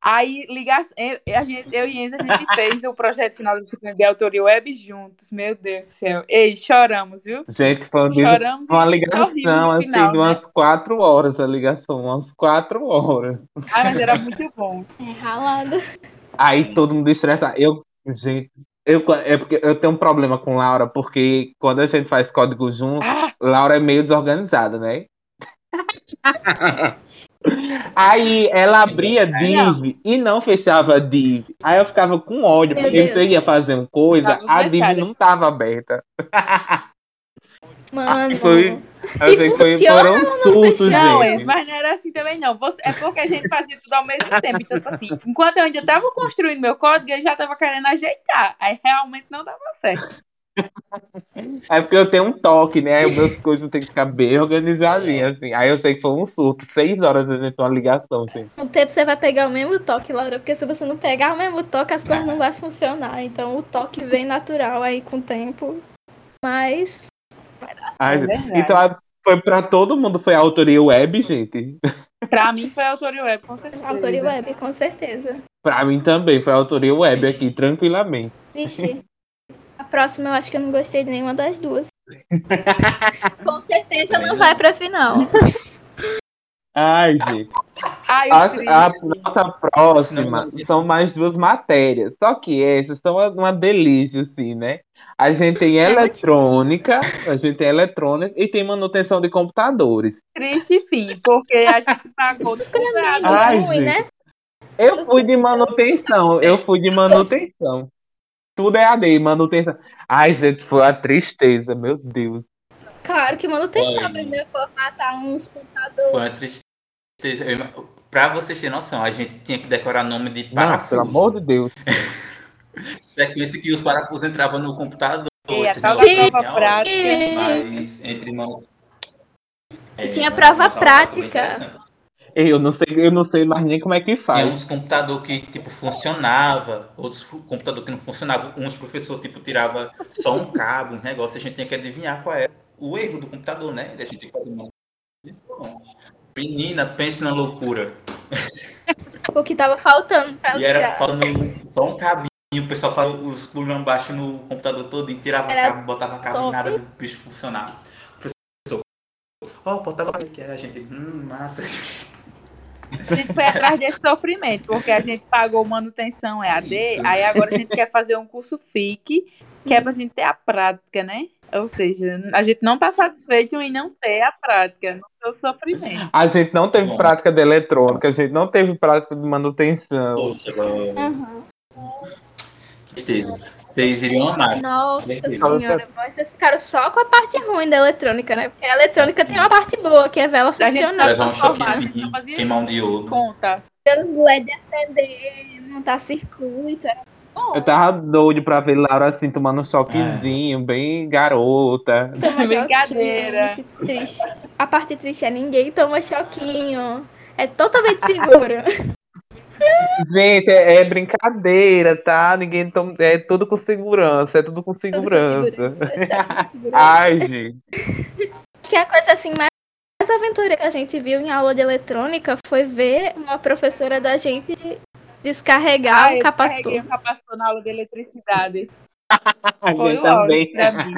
Aí, ligação, eu, a gente, eu e Enzo, a gente fez o projeto final do disciplina de autoria web juntos. Meu Deus do céu. Ei, choramos, viu? Gente, foi de Choramos uma foi ligação, no assim, final, de né? umas quatro horas a ligação, umas quatro horas. Ah, mas era muito bom. É ralado. Aí todo mundo estressado. Eu, gente, eu, é porque eu tenho um problema com Laura, porque quando a gente faz código junto, Ah, Laura é meio desorganizada, né? Aí ela abria div e não fechava div. Aí eu ficava com ódio, Meu porque Deus. você ia fazer uma coisa, a div não tava aberta. Mano. Foi- Eu E sei que foi, funciona foram surtos, não, gente. Mas não era assim também, não. Você, é porque a gente fazia tudo ao mesmo tempo. Então, tipo assim, enquanto eu ainda estava construindo meu código, eu já estava querendo ajeitar. Aí realmente não dava certo. É porque eu tenho um toque, né? Aí meus coisas têm que ficar bem organizadinhas, assim. Aí eu sei que foi um surto. Seis horas a gente uma ligação, gente. Com o tempo você vai pegar o mesmo toque, Laura, porque se você não pegar o mesmo toque, as coisas não vão funcionar. Então o toque vem natural aí com o tempo. Mas. Ai, é verdade. então a- foi pra todo mundo, foi a autoria web, gente. Pra mim foi a autoria web, com certeza. Autoria web, com certeza. Pra mim também, foi a autoria web aqui, tranquilamente. Vixe. A próxima eu acho que eu não gostei de nenhuma das duas. Com certeza não vai pra final. Ai, gente. Ai, A, a nossa próxima são mais duas matérias. Só que essas são uma- uma delícia, assim, né? A gente tem É eletrônica, a gente tem eletrônica e tem manutenção de computadores. Triste fim, porque a gente pagou descobrado. menos Ai, ruim, gente. né? Eu fui de manutenção, eu fui de manutenção. Tudo é AD, manutenção. Ai, gente, foi a tristeza, meu Deus. Claro que manutenção, aprender a formatar uns computadores. Foi uma tristeza. Eu- Pra vocês terem noção, a gente tinha que decorar nome de Não, parafuso. pelo amor de Deus. Sequência que os parafusos entravam no computador. E a prova prática. Mas entre mãos. E tinha prova nossa, prática. Eu não sei, eu não sei mais nem como é que Tinha faz. uns computador que tipo funcionava, outros computador que não funcionava. Uns professor tipo tirava só um cabo, um negócio, a gente tinha que adivinhar qual era o erro do computador, né? E a gente tinha que fazer uma Menina, pense na loucura. O que tava faltando pra E era faltando só um cabinho, o pessoal fazia os baixo no computador todo e tirava Era o cabo, botava cabo top. e nada do bicho funcionar. Professor, Ó, oh, faltava que a gente, hum, massa. A gente foi atrás desse sofrimento, porque a gente pagou manutenção EAD, Isso. aí agora a gente quer fazer um curso FIC, que é pra gente ter a prática, né? Ou seja, a gente não está satisfeito em não ter a prática, não ter o sofrimento. A gente não teve Bom. prática de eletrônica, a gente não teve prática de manutenção. Poxa, uhum. Certeza. Vocês iriam amar. Nossa senhora, vocês ficaram só com a parte ruim da eletrônica, né? Porque a eletrônica tem uma parte boa, que é vela funcionando. Levar um choquezinho, queimar um diodo. Conta. Os LED acender, montar circuito, era eu tava doido pra ver Laura assim, tomando um choquezinho, é. bem garota. Toma Brincadeira. triste. A parte triste é ninguém toma choquinho. É totalmente seguro. Gente, é, é, brincadeira, tá? Ninguém toma. É tudo com segurança, é tudo com segurança. Tudo com segurança. Ai, gente. Que a coisa assim mais aventura que a gente viu em aula de eletrônica foi ver uma professora da gente Descarregar ah, um capacitor. um capacitor na aula de eletricidade. Foi o também. pra mim.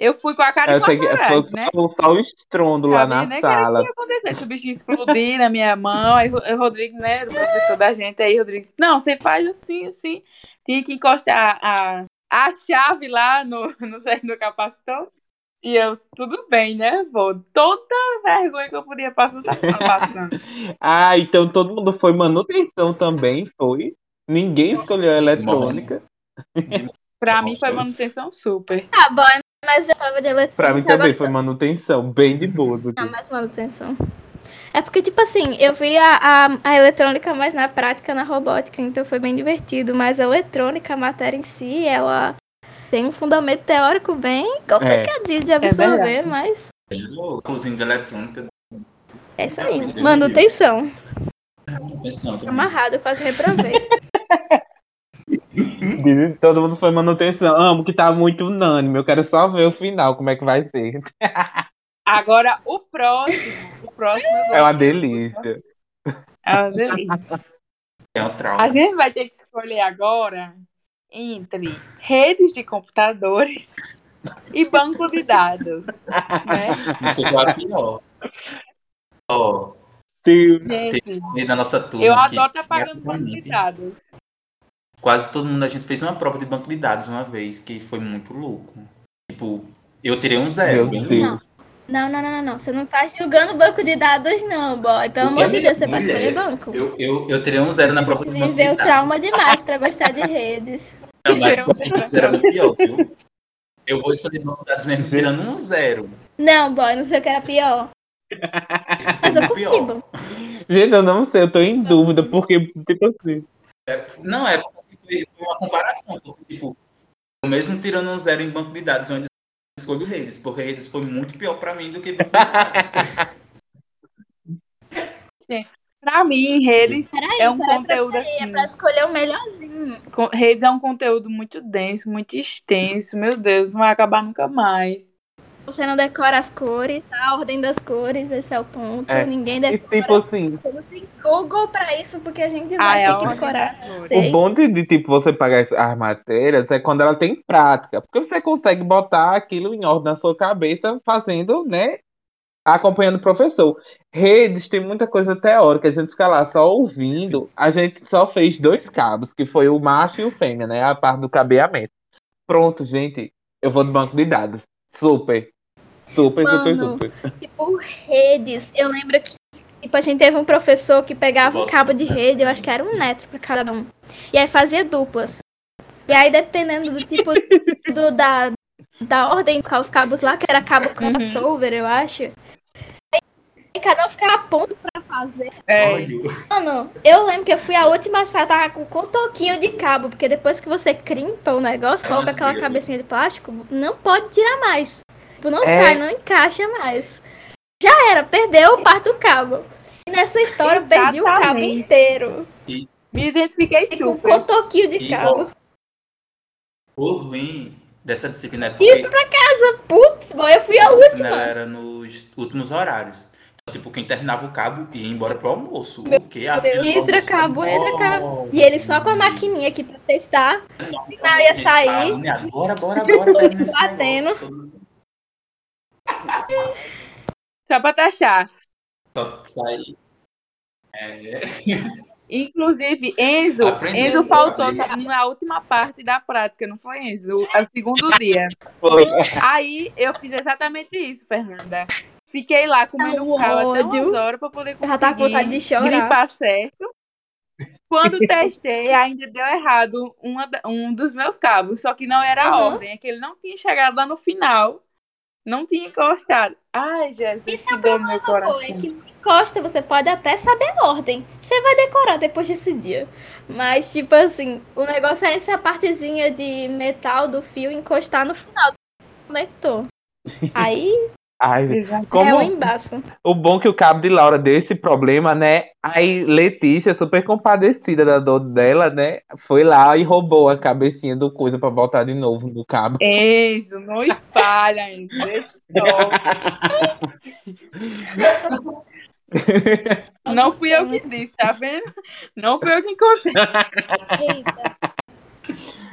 Eu fui com a cara de coragem, né? Só o estrondo lá na nem sala. Que ia acontecer, se o bichinho explodir na minha mão, aí o Rodrigo, né, o professor da gente, aí Rodrigo, não, você faz assim, assim, tinha que encostar a, a chave lá no, no, no capacitor, e eu, tudo bem, né? Vou. Toda vergonha que eu podia passar, tá passando. ah, então todo mundo foi manutenção também, foi? Ninguém escolheu a eletrônica. pra mim foi manutenção super. Ah, bom, mas eu estava de eletrônica. Pra mim também foi manutenção, bem de boa. Do Não, mais manutenção. É porque, tipo assim, eu vi a, a, a, eletrônica mais na prática, na robótica, então foi bem divertido. Mas a eletrônica, a matéria em si, ela tem um fundamento teórico bem complicadinho é. de absorver, é mas. Cozinha de eletrônica. É isso aí. Manutenção. Manutenção também. Amarrado, quase reprovei. Todo mundo foi manutenção. Amo que tá muito unânime. Eu quero só ver o final, como é que vai ser. Agora, o próximo. O próximo é uma delícia. É uma delícia. É um trauma. A gente vai ter que escolher agora entre redes de computadores e banco de dados. Né? Isso é pior. Oh, Gente, na nossa turma. Eu adoro estar pagando banco de dados. Quase todo mundo, a gente fez uma prova de banco de dados uma vez, que foi muito louco. Tipo, eu tirei um zero. Deus. Não. Não, não, não, não. Você não tá julgando banco de dados, não, boy. Pelo amor de Deus, você vai escolher banco. Eu, eu, eu teria um zero na prova de banco. Você viveu trauma demais pra gostar de redes. Não, mas era muito pior, viu? Eu vou escolher banco de dados mesmo tirando um zero. Não, boy, não sei o que era pior. Mas eu curti, bom. Gente, eu não sei, eu tô em dúvida, porque, tipo assim. É, não, é uma comparação, porque, tipo, eu mesmo tirando um zero em banco de dados, onde escolho redes, porque redes foi muito pior para mim do que Para mim, redes peraí, é um conteúdo peraí, assim. É para escolher o melhorzinho. Redes é um conteúdo muito denso, muito extenso. Meu Deus, não vai acabar nunca mais. Você não decora as cores, a ordem das cores, esse é o ponto. É. Ninguém decora. E tipo assim. Não tem Google pra isso, porque a gente vai ah, ter é que decorar. O bom de, de, tipo, você pagar as matérias é quando ela tem prática. Porque você consegue botar aquilo em ordem na sua cabeça, fazendo, né? Acompanhando o professor. Redes tem muita coisa teórica, a gente fica lá só ouvindo. Sim. A gente só fez dois cabos, que foi o macho e o fêmea, né? A parte do cabeamento. Pronto, gente. Eu vou do banco de dados. Super. Super, Mano, super, super. Tipo, redes. Eu lembro que tipo, a gente teve um professor que pegava um cabo de rede, eu acho que era um metro para cada um. E aí fazia duplas. E aí, dependendo do tipo do, da, da ordem com os cabos lá, que era cabo crossover, uhum. eu acho. Aí cada um ficava a ponto pra fazer. É. Mano, eu lembro que eu fui a última sala, tava com um toquinho de cabo, porque depois que você crimpa o negócio, coloca aquela cabecinha de plástico, não pode tirar mais. Tipo, não é... sai, não encaixa mais. Já era, perdeu o parte do cabo. E nessa história, Exatamente. perdi o cabo inteiro. E... Me identifiquei super. com um cotoquinho de e, cabo. O ruim dessa disciplina é porque... Indo pra casa, putz, bom, eu fui a última. era nos últimos horários. Tipo, quem terminava o cabo ia embora pro almoço. Meu porque a Deus, entra cabo, entra cabo. E ele só com a maquininha aqui pra testar. Não, não ia sair. Bora, bora, bora. Batendo. Só pra taxar. Só sair. É. Inclusive, Enzo, Enzo faltou né? na última parte da prática, não foi, Enzo? É o segundo dia. Foi. Aí eu fiz exatamente isso, Fernanda. Fiquei lá comendo Tá um cal até ódio. umas horas pra poder conseguir Já tá com vontade de chorar. gripar certo. Quando testei, ainda deu errado uma um dos meus cabos, só que não era a Aham. ordem, é que ele não tinha chegado lá no final, não tinha encostado. Ai, Jesus, Esse que é o meu Pô, é coração. que não encosta, você pode até saber a ordem. Você vai decorar depois desse dia. Mas, tipo assim, o negócio é essa partezinha de metal do fio encostar no final do conector. Aí Ai, como é um embaço. o bom que o cabo de Laura deu esse problema, né? Aí Letícia, super compadecida da dor dela, né? Foi lá e roubou a cabecinha do coisa pra botar de novo no cabo. Enzo, não espalha, só. Não fui eu que disse, tá vendo? Não fui eu que encontrei. Eita.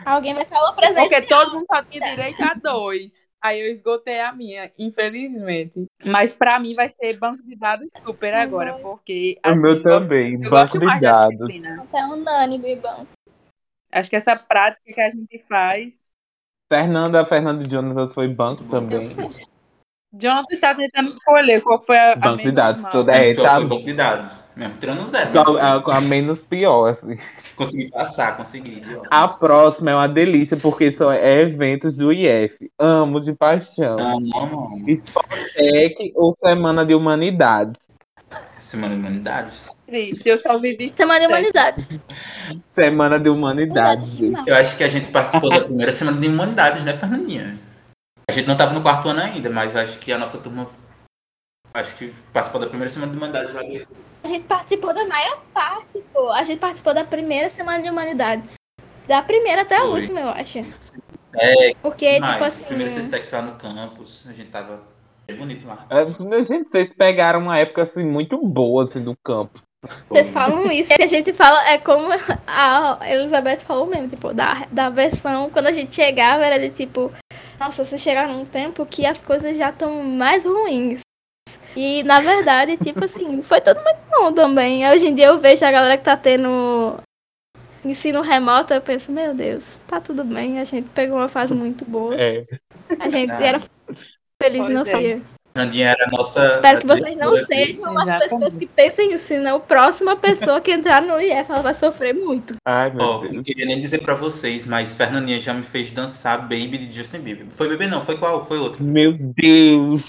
Alguém vai estar Porque presencial. todo mundo só tinha direito a dois. Aí eu esgotei a minha, infelizmente. Mas pra mim vai ser banco de dados super agora, porque. O assim, meu eu gosto- também, Eu banco de dados. Até unânime, bom. Acho que essa prática que a gente faz. Fernanda, Fernanda e Jonas foi banco também. Jonathan está tentando escolher qual foi a, a Banco de menos dados, mal. toda- É, tá- banco de dados. Mesmo tirando zero. Com mas a, a menos pior, assim. Consegui passar, consegui. A próxima é uma delícia, porque são é eventos do IF. Amo de paixão. Não, não, não. Tech ou Semana de Humanidades. Semana de Humanidades. Triste, eu só vi disso. Semana de Humanidades. Semana de Humanidades. Eu acho que a gente participou da primeira semana de Humanidades, né, Fernandinha? A gente não tava no quarto ano ainda, mas acho que a nossa turma. Acho que participou da primeira semana de Humanidades lá. de- A gente participou da maior parte, pô. A gente participou da primeira Semana de Humanidades. Da primeira até a Foi. última, eu acho. É, Porque, tipo mas assim. primeiro Sextex lá no campus, a gente tava bem bonito lá. É, Gente, vocês pegaram uma época assim muito boa assim, do campus. Vocês falam isso, e a gente fala, é como a Elizabeth falou mesmo, tipo, da, da versão, quando a gente chegava, era de tipo, nossa, você chegar num tempo que as coisas já estão mais ruins. E, na verdade, tipo assim, foi tudo muito bom também. Hoje em dia eu vejo a galera que tá tendo ensino remoto, eu penso, meu Deus, tá tudo bem, a gente pegou uma fase muito boa. É. A gente Ah. era feliz Pois não é. sabia. Fernandinha era a nossa. Espero que vocês não sejam as Exatamente. pessoas que pensem isso, senão a próxima pessoa que entrar no IF ela vai sofrer muito. Ai, meu Ó, Deus. não queria nem dizer pra vocês, mas Fernandinha já me fez dançar Baby de Justin Bieber. Foi Bebê não, foi qual? Foi outro. Meu Deus.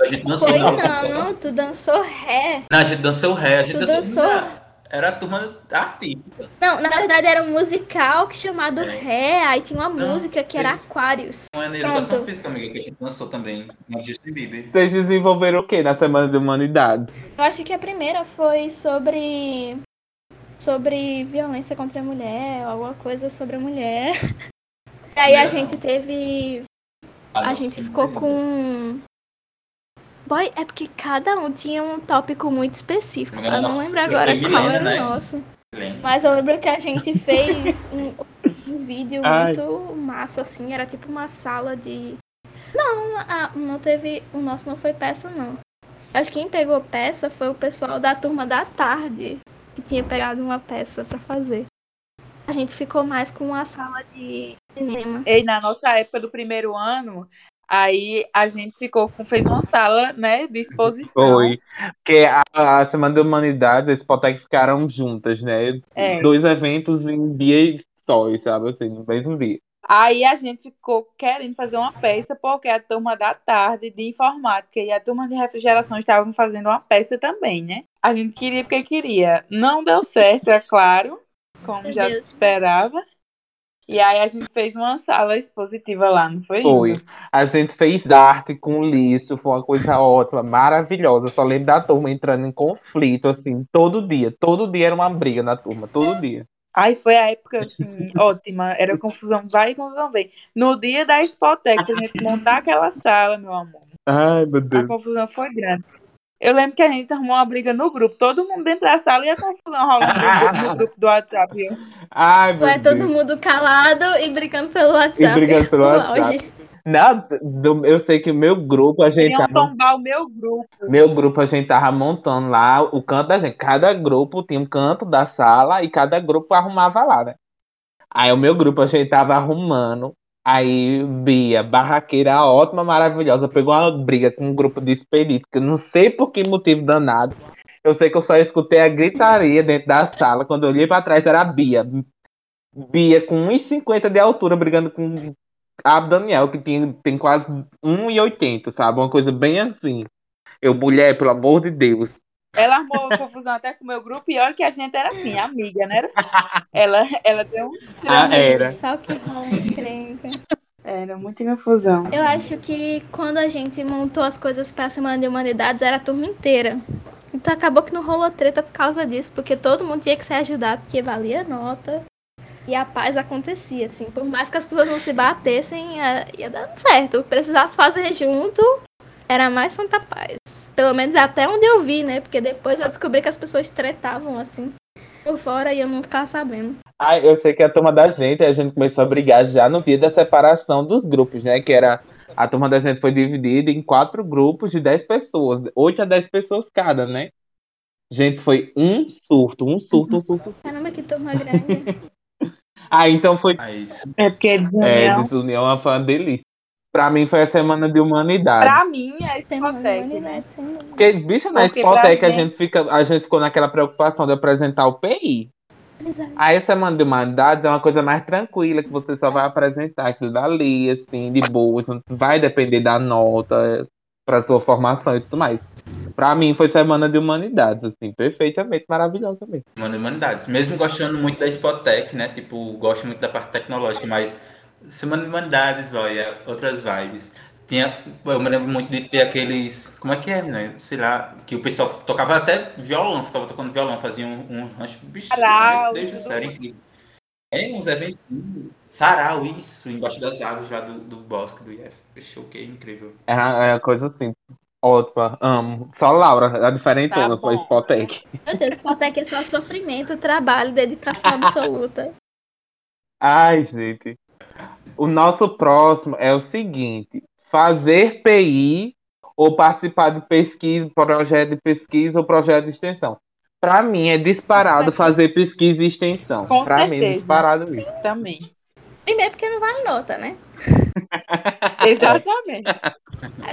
A gente dançou. Foi não, não, tu dançou ré. Não, a gente dançou ré, a gente Tu dançou. dançou? Era a turma artística. Não, na verdade era um musical que chamado Ré, aí tinha uma Não, música que era Aquarius. Não é na educação Pronto. física, amiga, que a gente dançou também. No Justin Bieber. Vocês desenvolveram o que na Semana de Humanidades? Eu acho que a primeira foi sobre sobre violência contra a mulher, alguma coisa sobre a mulher. E aí a gente teve a não, gente ficou com Boy, é porque cada um tinha um tópico muito específico. A Eu não lembro professora agora qual era né? o nosso. Mas eu lembro que a gente fez um, um vídeo Ai. muito massa, assim, era tipo uma sala de. Não, a- não teve. O nosso não foi peça, não. Acho que quem pegou peça foi o pessoal da turma da tarde, que tinha pegado uma peça pra fazer. A gente ficou mais com a sala de cinema. E na nossa época do primeiro ano, aí a gente ficou com, fez uma sala, né, de exposição. Foi. Porque a, a Semana de Humanidades e a Spotec ficaram juntas, né? É. Dois eventos em dia só, sabe? Assim, no mesmo dia. Aí a gente ficou querendo fazer uma peça, porque a turma da tarde de informática e a turma de refrigeração estavam fazendo uma peça também, né? A gente queria porque queria. Não deu certo, é claro, como Meu já se Deus. esperava. E aí a gente fez uma sala expositiva lá, não foi? Foi. Isa? A gente fez arte com lixo, foi uma coisa ótima, maravilhosa. Eu só lembro da turma entrando em conflito, assim, todo dia. Todo dia era uma briga na turma, todo dia. Aí foi a época, assim, ótima. Era confusão vai e confusão vem. No dia da Spotec, a gente montar aquela sala, meu amor. Ai, meu A Deus. confusão foi grande. Eu lembro que a gente arrumou uma briga no grupo, todo mundo dentro da sala e a confusão rolando no, gru- no grupo do WhatsApp. Eu, Ai, meu Ué, Deus. todo mundo calado e brincando pelo WhatsApp. E brigando pelo WhatsApp. Não, do- eu sei que o meu grupo, a gente Queriam tava, tombar o meu grupo. meu grupo, a gente tava montando lá o canto da gente. Cada grupo tinha um canto da sala e cada grupo arrumava lá, né? Aí o meu grupo, a gente tava arrumando. Aí Bia, barraqueira ótima, maravilhosa, pegou uma briga com um grupo de expedito, que eu não sei por que motivo danado. Eu sei que eu só escutei a gritaria dentro da sala. Quando eu olhei pra trás, era a Bia. Bia com 1,50 de altura, brigando com a Daniel, que tem, tem quase 1,80, sabe? Uma coisa bem assim. Eu, mulher, pelo amor de Deus. Ela armou confusão até com o meu grupo e olha que a gente era assim, amiga, né? Ela, ela deu um. Ah, era. Só que rola encrenca. Era muita confusão. Eu acho que quando a gente montou as coisas pra Semana de Humanidades, era a turma inteira. Então acabou que não rolou treta por causa disso, porque todo mundo tinha que se ajudar, porque valia a nota. E a paz acontecia, assim. Por mais que as pessoas não se batessem, ia, ia dando certo. Precisasse fazer junto, era mais santa paz. Pelo menos até onde eu vi, né? Porque depois eu descobri que as pessoas tretavam, assim, por fora e eu não ficava sabendo. Ah, eu sei que a turma da gente, a gente começou a brigar já no dia da separação dos grupos, né? Que era. A turma da gente foi dividida em quatro grupos de 10 pessoas, 8 a 10 pessoas cada, né? Gente, foi um surto, um surto, um surto. Caramba, que turma grande. Ah, então foi. É isso. É porque É, desunião. desunião foi uma delícia. Pra mim foi a semana de humanidade. Pra mim é Semana de Spotec, né? Porque, bicho, na Porque a gente- gente, fica, a gente ficou naquela preocupação de apresentar o PI. Exato. Aí a semana de humanidade é uma coisa mais tranquila, que você só vai apresentar aquilo dali, assim, de boas, não vai depender da nota pra sua formação e tudo mais. Pra mim foi semana de humanidades, assim, perfeitamente maravilhosa mesmo. Mano, Humanidades. Mesmo gostando muito da Spotec, né? Tipo, gosto muito da parte tecnológica, mas Semana de Humanidades, olha, outras vibes. Tinha, eu me lembro muito de ter aqueles. Como é que é, né? Sei lá, que o pessoal tocava até violão, ficava tocando violão, fazia um, um rancho. Bicho, Sarau, meu Deus do tudo céu, era incrível. É, uns eventos. Sarau, isso, embaixo das árvores lá do, do bosque do IF. Fechou, que incrível. É uma, é uma coisa assim, ótima, amo. Só Laura, a diferentona, Tá foi bom. Spotec. Meu Deus, Spotec é só sofrimento, trabalho, dedicação absoluta. Ai, gente. O nosso próximo é o seguinte: fazer PI ou participar de pesquisa, projeto de pesquisa ou projeto de extensão. Para mim é disparado fazer pesquisa e extensão. Para mim é disparado isso. Também. Primeiro porque não vale nota, né? Exatamente.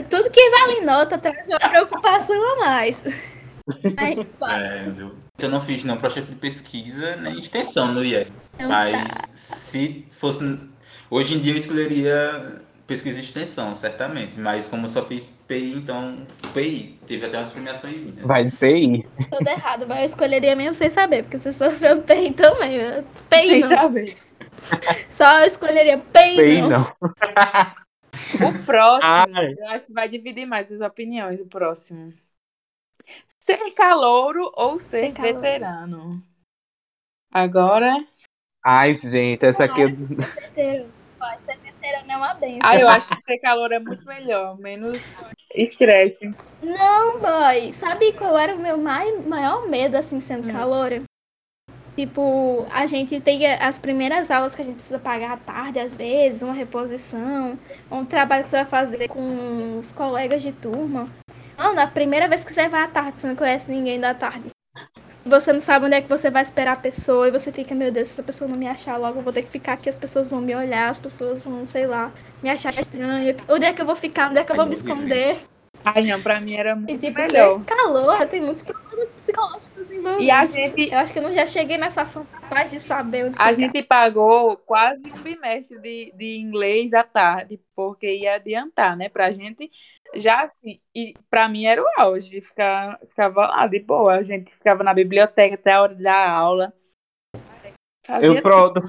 Tudo que vale nota traz uma preocupação a mais. Aí. É, viu? Eu não fiz nenhum projeto de pesquisa nem extensão no IF. Então Mas tá. se fosse. Hoje em dia eu escolheria pesquisa e extensão, certamente. Mas como eu só fiz PI, então PI. Teve até umas premiações. Vai de PI. Tudo errado, mas eu escolheria mesmo sem saber, porque você sofreu PI também. né? PI Sem não. saber. Só eu escolheria PI, PI não. não. O próximo, Ai. eu acho que vai dividir mais as opiniões. O próximo. Ser calouro ou ser, Ser calouro. veterano? Agora. Ai, gente, essa aqui. eu- Ó, Ser veterano é uma benção. Ah, eu acho que ser calor é muito melhor. Menos estresse. Não, boy. Sabe qual era o meu mai- maior medo, assim, sendo Hum. caloura? Tipo, a gente tem as primeiras aulas que a gente precisa pagar à tarde, às vezes, uma reposição, um trabalho que você vai fazer com os colegas de turma. Mano, a primeira vez que você vai à tarde, você não conhece ninguém da tarde. Você não sabe onde é que você vai esperar a pessoa e você fica, meu Deus, se essa pessoa não me achar logo, eu vou ter que ficar aqui, as pessoas vão me olhar, as pessoas vão, sei lá, me achar estranha. Onde é que eu vou ficar? Onde é que eu vou me esconder? Ai, não, pra mim era E muito tipo, melhor. ser calor, tem muitos problemas psicológicos envolvidos. E a gente- Eu acho que eu não já cheguei nessa ação capaz de saber onde A ficar. gente pagou quase um bimestre de, de inglês à tarde, porque ia adiantar, né? Pra gente já assim. E pra mim era o auge, ficar, ficava lá de boa. A gente ficava na biblioteca até a hora da aula. Fazia Eu pronto.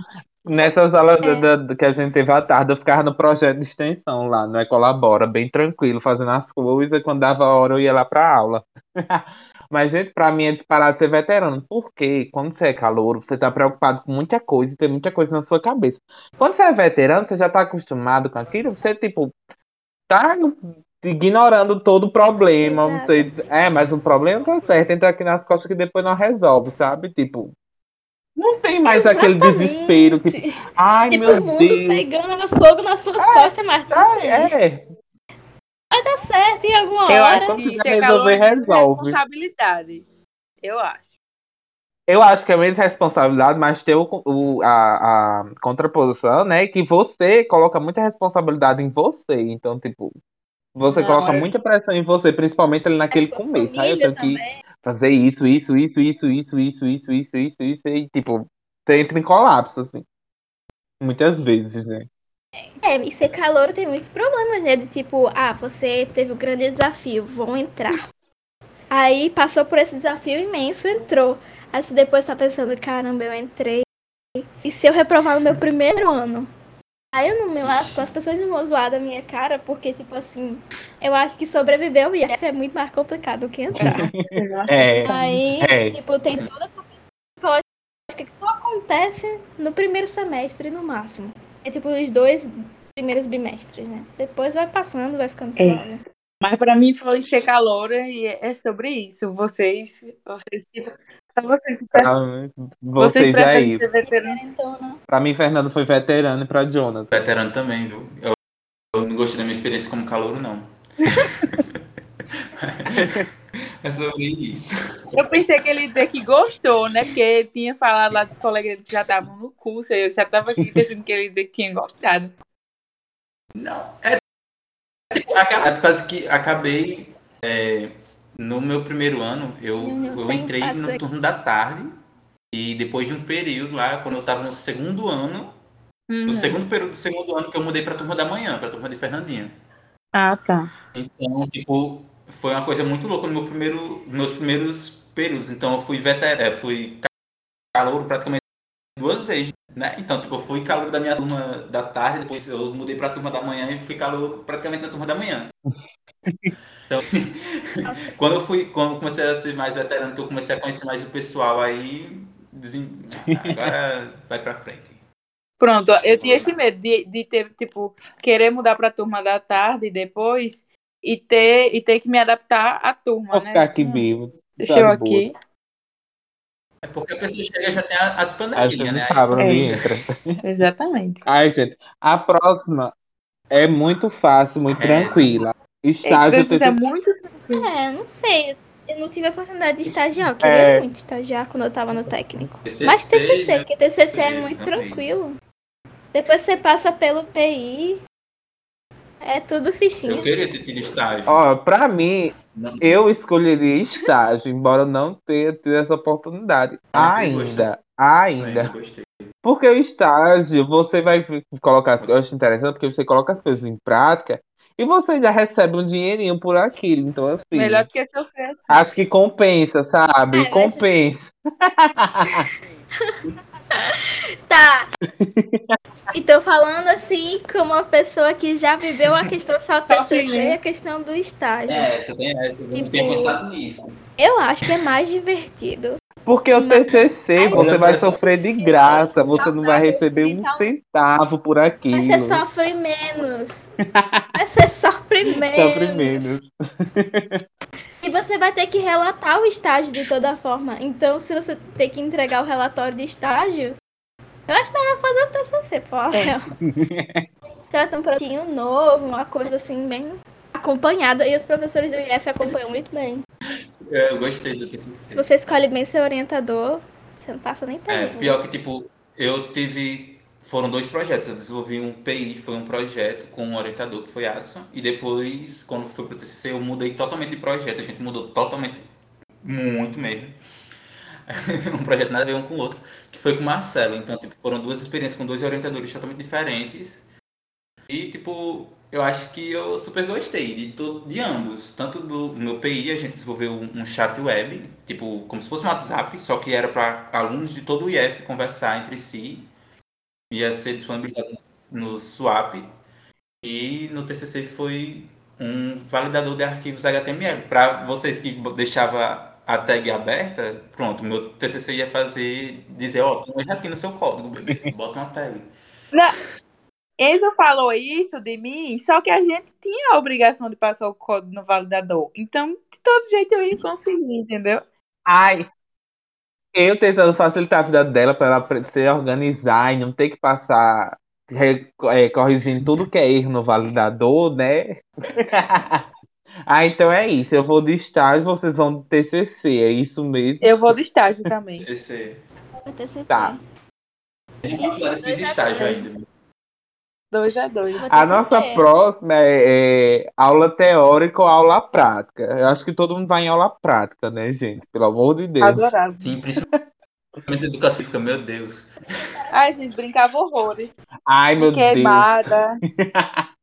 Nessas aulas É. da- da- que a gente teve à tarde, eu ficava no projeto de extensão lá, no Ecolabora, bem tranquilo, fazendo as coisas. Quando dava a hora, eu ia lá pra aula. Mas, gente, pra mim é disparado ser veterano. Porque quando você é calouro, você tá preocupado com muita coisa e tem muita coisa na sua cabeça. Quando você é veterano, você já tá acostumado com aquilo, você, tipo, tá ignorando todo o problema. Exato. Você, é, mas o problema tá certo, entra aqui nas costas que depois não resolve, sabe? Tipo, Não tem mais aquele desespero que. Ai, tipo, meu o mundo Deus. pegando fogo nas suas costas, mas tudo Ah, bem. é. Vai dar certo em alguma Eu hora. acho Quando que calor é menos resolve. responsabilidade. Eu acho. Eu acho que é menos responsabilidade, mas tem o, o- a, a contraposição, né? Que você coloca muita responsabilidade em você. Então, tipo, você Não, coloca é- muita pressão em você, principalmente ali naquele começo. Aí eu tenho que fazer isso, isso, isso, isso, isso, isso, isso, isso, isso, isso, e tipo, você entra em colapso, assim. Muitas vezes, né? É, e ser calouro tem muitos problemas, né? De tipo, ah, você teve um grande desafio, vou entrar. Aí passou por esse desafio imenso, entrou. Aí você depois tá pensando, caramba, eu entrei. E se eu reprovar no meu primeiro ano? Aí eu não me lasco, as pessoas não vão zoar da minha cara, porque, tipo assim, eu acho que sobreviver ao IF é muito mais complicado do que entrar. É, Aí, É. tipo, tem toda essa psicológica que só acontece no primeiro semestre, no máximo. É tipo os dois primeiros bimestres, né? Depois vai passando, vai ficando É. suave. Mas pra mim foi ser caloura e é sobre isso. Vocês, vocês, só vocês, que pre- pra vocês vocês preferem ser veteranos. Então, não. Pra mim, Fernando foi veterano e pra Jonathan. Veterano também, viu? Eu, eu não gostei da minha experiência como calouro, não. é sobre isso. Eu pensei que ele ia dizer que gostou, né? Porque ele tinha falado lá dos colegas que já estavam no curso, eu já tava aqui pensando que ele ia dizer que tinha gostado. Não, é. tipo, É por causa que acabei. é, no meu primeiro ano, eu, eu entrei no aqui. turno da tarde. E depois de um período lá, quando eu tava no segundo ano, Uhum. no segundo período do segundo ano, que eu mudei pra turma da manhã, pra turma de Fernandinha. Ah, tá. Então, tipo, foi uma coisa muito louca no meu primeiro, nos meus primeiros períodos. Então, eu fui veterano, fui calouro praticamente duas vezes, né? Então, tipo, eu fui calouro da minha turma da tarde, depois eu mudei pra turma da manhã e fui calouro praticamente na turma da manhã. Então, quando eu fui, quando eu comecei a ser mais veterano, que eu comecei a conhecer mais o pessoal, aí desen- agora vai pra frente. Pronto, eu tinha esse medo de, de ter, tipo, querer mudar pra turma da tarde depois e ter, e ter que me adaptar à turma, Vou né? ficar aqui Hum, vivo. Deixa tá eu boa. aqui. É porque a pessoa chega e já tem as panelinhas, você né? sabe onde É. entra. Exatamente. Ai, gente, a próxima é muito fácil, muito É. tranquila. Estágio é TCC. muito. É, não sei. Eu não tive a oportunidade de estagiar. Eu queria É. muito estagiar quando eu tava no técnico. TCC, Mas TCC, né? porque TCC é É, muito também. tranquilo. Depois você passa pelo PI. É tudo fichinha. Eu queria ter tido estágio. Ó, pra mim, Não- eu escolheria estágio, embora eu não tenha tido essa oportunidade. Ainda, ainda. gostei. Porque o estágio, você vai colocar, as- eu acho interessante porque você coloca as coisas em prática e você ainda recebe um dinheirinho por aquilo. Então, assim, Melhor do que sofrer. acho que compensa, sabe? É, compensa. Tá. Então, falando assim, como uma pessoa que já viveu a questão só TCC né? e a questão do estágio. É, você tem essa. Eu não Tipo- tinha pensado nisso. Eu acho que é mais divertido. Porque o TCC Aí- você vai sofrer de graça, você não vai receber um centavo por aquilo. Mas você sofre menos. Mas você sofre menos. Sofre menos. E você vai ter que relatar o estágio de toda forma. Então, se você ter que entregar o relatório de estágio, eu acho melhor fazer o TCC, pô. É. Um projetinho novo, uma coisa assim, bem acompanhada. E os professores do IF acompanham muito bem. É, Eu gostei do Se TCC. você escolhe bem seu orientador, você não passa nem É, pergunta. pior que, tipo, eu tive. Foram dois projetos. Eu desenvolvi um PI, foi um projeto com um orientador que foi Adson. E depois, quando fui pro TCC, eu mudei totalmente de projeto. A gente mudou totalmente, muito mesmo. um projeto nada a ver um com o outro, que foi com o Marcelo. Então, tipo, foram duas experiências com dois orientadores totalmente diferentes. E, tipo, eu acho que eu super gostei de, de ambos. Tanto do meu PI, a gente desenvolveu um, um chat web, tipo, como se fosse um WhatsApp, só que era para alunos de todo o IF conversar entre si. Ia ser disponibilizado no, no Swap. E no TCC foi um validador de arquivos HTML. Para vocês que deixava a tag aberta, pronto, meu TCC ia fazer, dizer, ó, tem um erro aqui no seu código, bebê, bota uma tag. Enzo falou isso de mim, só que a gente tinha a obrigação de passar o código no validador. Então, de todo jeito eu ia conseguir, entendeu? Ai, eu tentando facilitar a vida dela para ela se organizar e não ter que passar é, corrigindo tudo que é erro no validador, né? ah, então é isso. Eu vou de estágio, vocês vão do TCC, é isso mesmo? Eu vou de estágio também. TCC. TCC. Tá. Eu fiz estágio ainda. 2 a 2 A nossa próxima é, é, aula teórica ou aula prática. Eu acho que todo mundo vai em aula prática, né, gente? Pelo amor de Deus. Adorava. Sim, principalmente educação física, meu Deus. Ai, gente, brincava horrores. Ai, meu Queimada.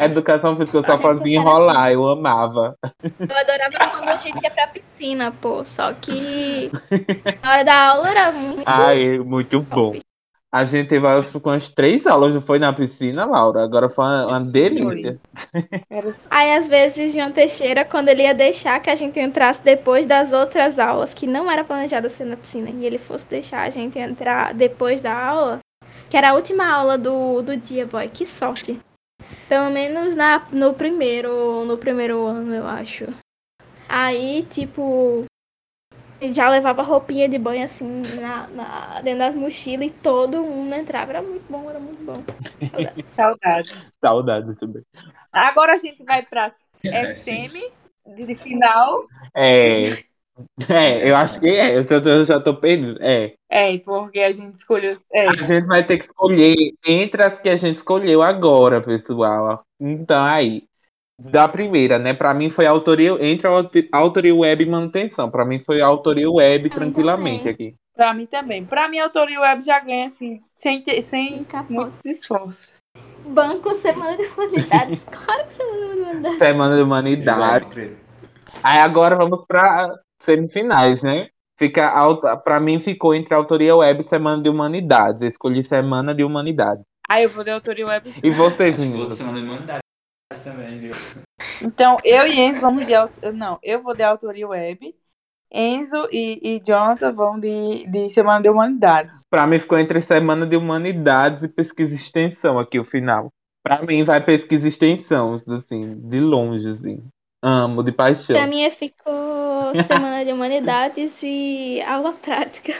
É. Educação física eu só fazia enrolar, eu amava. Eu adorava quando a gente ia pra piscina, pô. Só que na hora da aula era muito. Ai, muito bom. A gente teve acho, com as três aulas, não foi na piscina, Laura? Agora foi uma, uma delícia. Era... Aí, às vezes, João Teixeira, quando ele ia deixar que a gente entrasse depois das outras aulas, que não era planejada ser na piscina, e ele fosse deixar a gente entrar depois da aula, que era a última aula do, do dia, boy. Que sorte. Pelo menos na, no primeiro no primeiro ano, eu acho. Aí, tipo, já levava roupinha de banho assim na, na- dentro das mochilas e todo mundo entrava. Era muito bom, era muito bom. Saudades. Saudade. Saudade também. Agora a gente vai pra É, SM de de final. É. É, eu acho que é. Eu já, eu já tô perdido. É. É, porque a gente escolheu. É, A gente vai ter que escolher entre as que a gente escolheu agora, pessoal. Então, aí. Da primeira, né? Pra mim foi autoria entre a autoria web e manutenção. Pra mim foi autoria web tranquilamente aqui. pra mim também. Pra mim, a autoria web já ganha, assim, sem, ter- sem muitos esforços. Banco Semana de Humanidades. Claro que Semana de Humanidades. Semana de Humanidade. Pode crer. Aí agora vamos para semifinais, né? Fica alta, para mim ficou entre autoria web e semana de humanidades. Eu escolhi semana de humanidades. Aí eu vou de autoria web. E você, Acho também, viu? Então, eu e Enzo vamos de. Não, eu vou de autoria web. Enzo e, e Jonathan vão de, de Semana de Humanidades. Para mim ficou entre semana de humanidades e pesquisa e extensão aqui o final. Para mim vai pesquisa e extensão, assim, de longe, assim. Amo, de paixão. Pra mim ficou Semana de Humanidades e aula prática.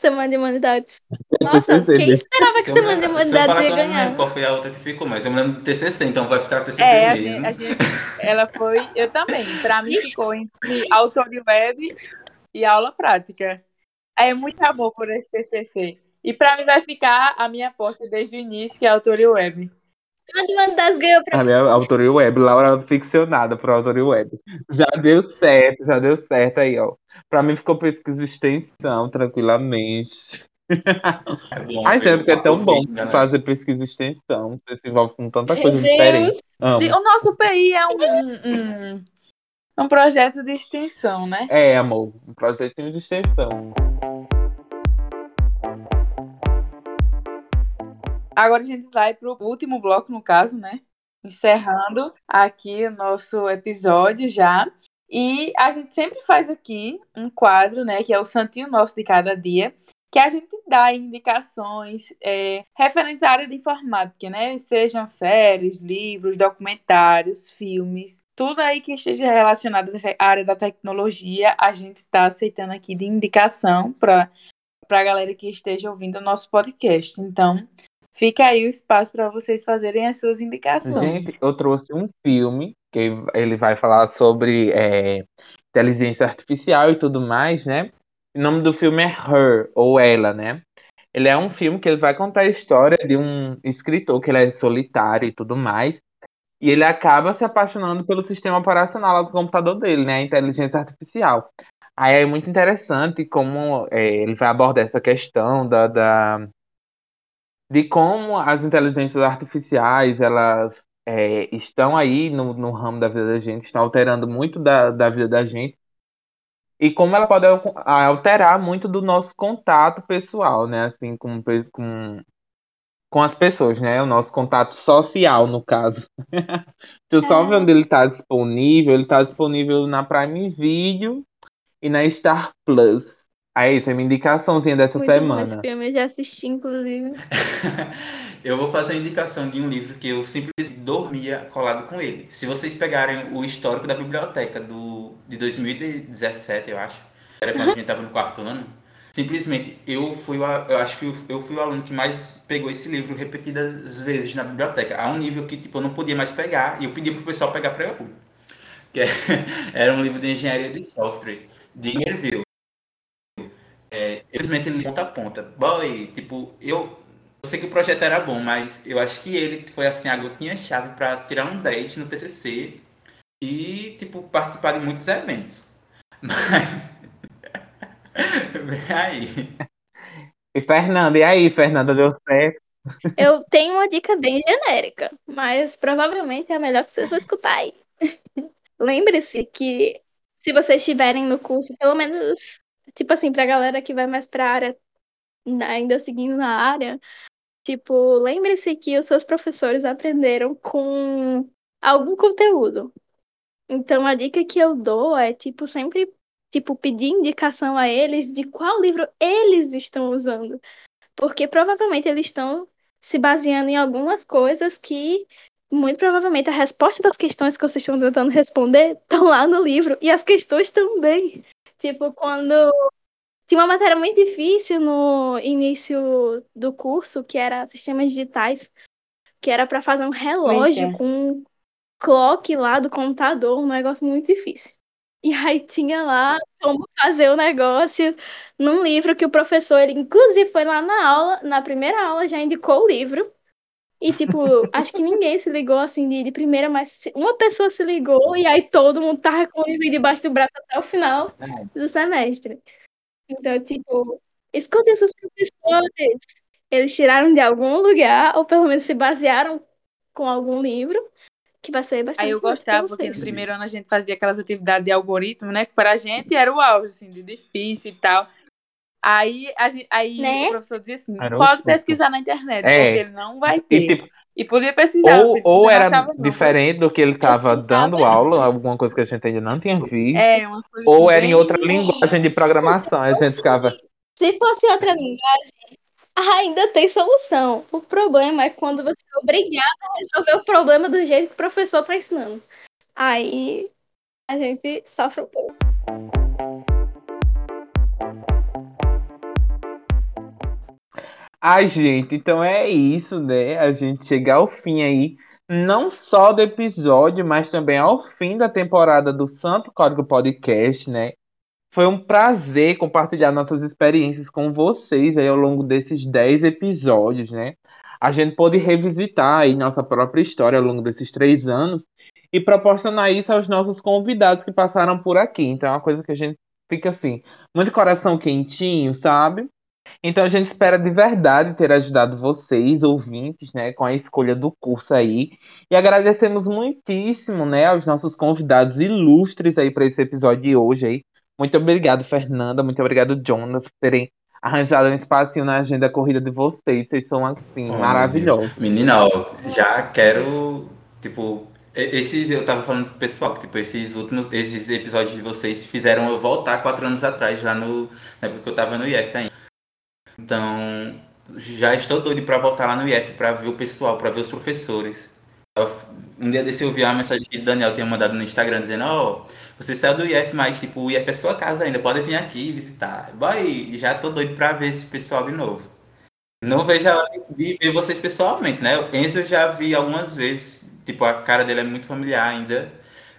Semana de Humanidades. Nossa, quem né? esperava que Semana de Humanidades ia lembro ganhar? qual foi a outra que ficou, mas eu me lembro do TCC, então vai ficar TCC É, a mesmo. gente, a gente- ela foi. Eu também. Pra mim ficou entre autoria web e aula prática. É muito amor por esse TCC. E pra mim vai ficar a minha aposta desde o início, que é a autoria web. Semana de Humanidades ganhou pra A minha autoria web, Laura ficcionada por autoria web. Já deu certo, já deu certo aí, ó. Pra mim ficou pesquisa extensão, tranquilamente. É bom, Ai, sempre que é tão bom Aproveita, galera. fazer pesquisa e extensão. Você se envolve com tanta coisa Deus. diferente. Amo. O nosso PI é um, um, um, um projeto de extensão, né? É, amor. Um projetinho de extensão. Agora a gente vai pro último bloco, no caso, né? Encerrando aqui o nosso episódio já. E a gente sempre faz aqui um quadro, né? Que é o Santinho Nosso de Cada Dia. Que a gente dá indicações é, referentes à área de informática, né? Sejam séries, livros, documentários, filmes. Tudo aí que esteja relacionado à área da tecnologia, a gente está aceitando aqui de indicação para a galera que esteja ouvindo o nosso podcast. Então, Fica aí o espaço para vocês fazerem as suas indicações. Gente, eu trouxe um filme que ele vai falar sobre é, inteligência artificial e tudo mais, né? O nome do filme é Her, ou Ela, né? Ele é um filme que ele vai contar a história de um escritor que ele é solitário e tudo mais. E ele acaba se apaixonando pelo sistema operacional do computador dele, né? A inteligência artificial. Aí é muito interessante como é, ele vai abordar essa questão da, da de como as inteligências artificiais elas é, estão aí no, no ramo da vida da gente, estão alterando muito da, da vida da gente e como ela pode al- alterar muito do nosso contato pessoal, né? Assim, com, com, com as pessoas, né? O nosso contato social, no caso. Se eu só ver onde ele está disponível, ele está disponível na Prime Video e na Star Plus. Aí, isso é minha indicaçãozinha dessa Muito bom semana. esse filme, eu já assisti, inclusive. eu vou fazer a indicação de um livro que eu simplesmente dormia colado com ele. Se vocês pegarem o histórico da biblioteca do, de 2017, eu acho, era quando a gente estava no quarto ano, Simplesmente, eu fui, o, eu acho que eu fui o aluno que mais pegou esse livro repetidas vezes na biblioteca, a um nível que tipo, eu não podia mais pegar, e eu pedi pro pessoal pegar para eu. Que é, era um livro de engenharia de software, de Ingerville. Simplesmente ele ponta a ponta. Boy, tipo, eu, eu sei que o projeto era bom, mas eu acho que ele foi assim a gotinha-chave para tirar um 10 no TCC e, tipo, participar de muitos eventos. Mas. Vem aí. E Fernanda, e aí, Fernanda, deu certo? Eu tenho uma dica bem genérica, mas provavelmente é a melhor que vocês vão escutar aí. Lembre-se que se vocês estiverem no curso, pelo menos, tipo assim, pra galera que vai mais pra área, ainda seguindo na área, tipo, lembre-se que os seus professores aprenderam com algum conteúdo. Então a dica que eu dou é, tipo, sempre tipo, pedir indicação a eles de qual livro eles estão usando. Porque provavelmente eles estão se baseando em algumas coisas que, muito provavelmente, a resposta das questões que vocês estão tentando responder estão lá no livro. E as questões também. Tipo, quando. Tinha uma matéria muito difícil no início do curso, que era sistemas digitais, que era para fazer um relógio Eita. com um clock lá do computador, um negócio muito difícil. E aí tinha lá como fazer o negócio num livro que o professor, ele inclusive foi lá na aula, na primeira aula já indicou o livro. E tipo, acho que ninguém se ligou assim de, de primeira, mas uma pessoa se ligou e aí todo mundo tava com o livro debaixo do braço até o final é. do semestre. Então, tipo, escutem seus professores. Eles tiraram de algum lugar, ou pelo menos se basearam com algum livro que vai ser bastante Aí eu gostava, porque no primeiro ano a gente fazia aquelas atividades de algoritmo, né? Que pra gente era o auge, assim, de difícil e tal. Aí, a aí né? o professor dizia assim, era pode pesquisar na internet, é. porque ele não vai ter. E, tipo, e podia pesquisar. Ou, ou era diferente do que ele estava dando aula, alguma coisa que a gente ainda não tinha visto. É, ou era em outra linguagem de programação. A gente ficava. Se fosse outra linguagem, ainda tem solução. O problema é quando você é obrigado a resolver o problema do jeito que o professor está ensinando. Aí a gente sofre um pouco. Ai, gente, então é isso, né? A gente chega ao fim aí, não só do episódio, mas também ao fim da temporada do Santo Código Podcast, né? Foi um prazer compartilhar nossas experiências com vocês aí ao longo desses 10 episódios, né? A gente pôde revisitar aí nossa própria história ao longo desses três anos e proporcionar isso aos nossos convidados que passaram por aqui. Então é uma coisa que a gente fica assim, muito coração quentinho, sabe? Então a gente espera de verdade ter ajudado vocês, ouvintes, né, com a escolha do curso aí. E agradecemos muitíssimo, né, aos nossos convidados ilustres aí para esse episódio de hoje aí. Muito obrigado, Fernanda. Muito obrigado, Jonas, por terem arranjado um espacinho na agenda corrida de vocês. Vocês são, assim, oh, maravilhosos. Menina, ó, já quero, tipo, esses, eu tava falando pro pessoal que, tipo, esses últimos, esses episódios de vocês fizeram eu voltar quatro anos atrás, lá no, na época que eu tava no IF ainda. Então, já estou doido para voltar lá no IF, para ver o pessoal, para ver os professores. Um dia desse eu vi uma mensagem que o Daniel tinha mandado no Instagram dizendo, ó, oh, você saiu do IF, mas tipo, o IF é sua casa ainda, pode vir aqui visitar. Vai, já tô doido pra ver esse pessoal de novo. Não vejo a hora de ver vocês pessoalmente, né? O Enzo eu já vi algumas vezes, tipo, a cara dele é muito familiar ainda,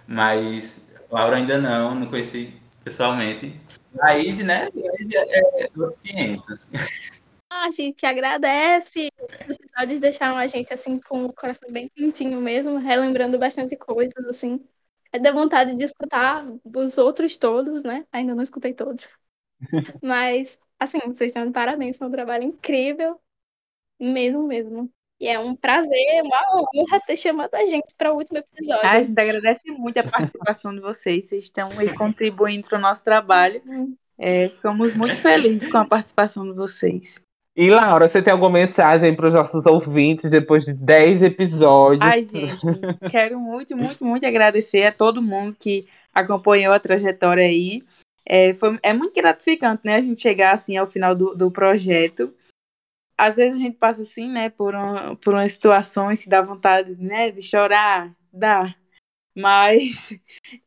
mas Laura ainda não, não conheci pessoalmente. Izzy, né? Izzy é, é 500. a gente agradece. Os episódios deixaram a gente assim com o coração bem quentinho mesmo, relembrando bastante coisas assim. É da vontade de escutar os outros todos, né? Ainda não escutei todos. Mas, assim, vocês estão de parabéns, foi um trabalho incrível. Mesmo, mesmo. E é um prazer, uma honra ter chamado a gente para o último episódio. A gente agradece muito a participação de vocês. Vocês estão aí contribuindo para o nosso trabalho. É, ficamos muito felizes com a participação de vocês. E Laura, você tem alguma mensagem para os nossos ouvintes depois de 10 episódios? Ai, gente, quero muito, muito, muito agradecer a todo mundo que acompanhou a trajetória aí. É, foi, é muito gratificante, né, a gente chegar assim ao final do, do projeto. Às vezes a gente passa assim, né, por, uma, por umas situações que dá vontade, né, de chorar, dá. Mas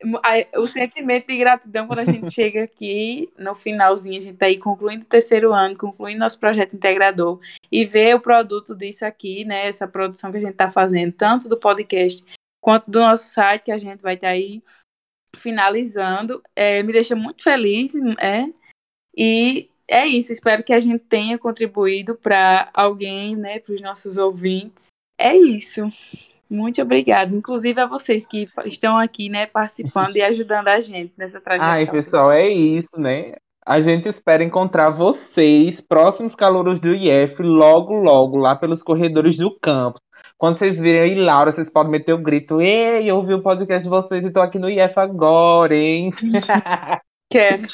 o sentimento de gratidão quando a gente chega aqui no finalzinho, a gente está aí concluindo o terceiro ano, concluindo nosso projeto integrador e ver o produto disso aqui, né? Essa produção que a gente está fazendo, tanto do podcast quanto do nosso site, que a gente vai estar tá aí finalizando, é, me deixa muito feliz, é. E é isso, espero que a gente tenha contribuído para alguém, né, para os nossos ouvintes. É isso. Muito obrigada. Inclusive a vocês que estão aqui, né, participando e ajudando a gente nessa trajetória. Ai, pessoal, é isso, né? A gente espera encontrar vocês, próximos calouros do IF, logo, logo, lá pelos corredores do campus. Quando vocês virem aí, Laura, vocês podem meter o grito: Ei, eu ouvi o podcast de vocês e tô aqui no IF agora, hein? Quero.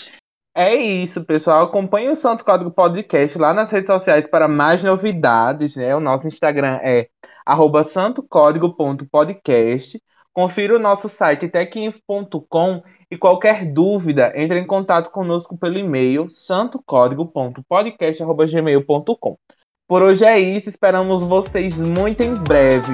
É isso, pessoal. Acompanhe o Santo Código Podcast lá nas redes sociais para mais novidades, né? O nosso Instagram é santocódigo.podcast. Confira o nosso site techinfo.com e qualquer dúvida, entre em contato conosco pelo e-mail santocódigo.podcast.gmail.com. Por hoje é isso, esperamos vocês muito em breve.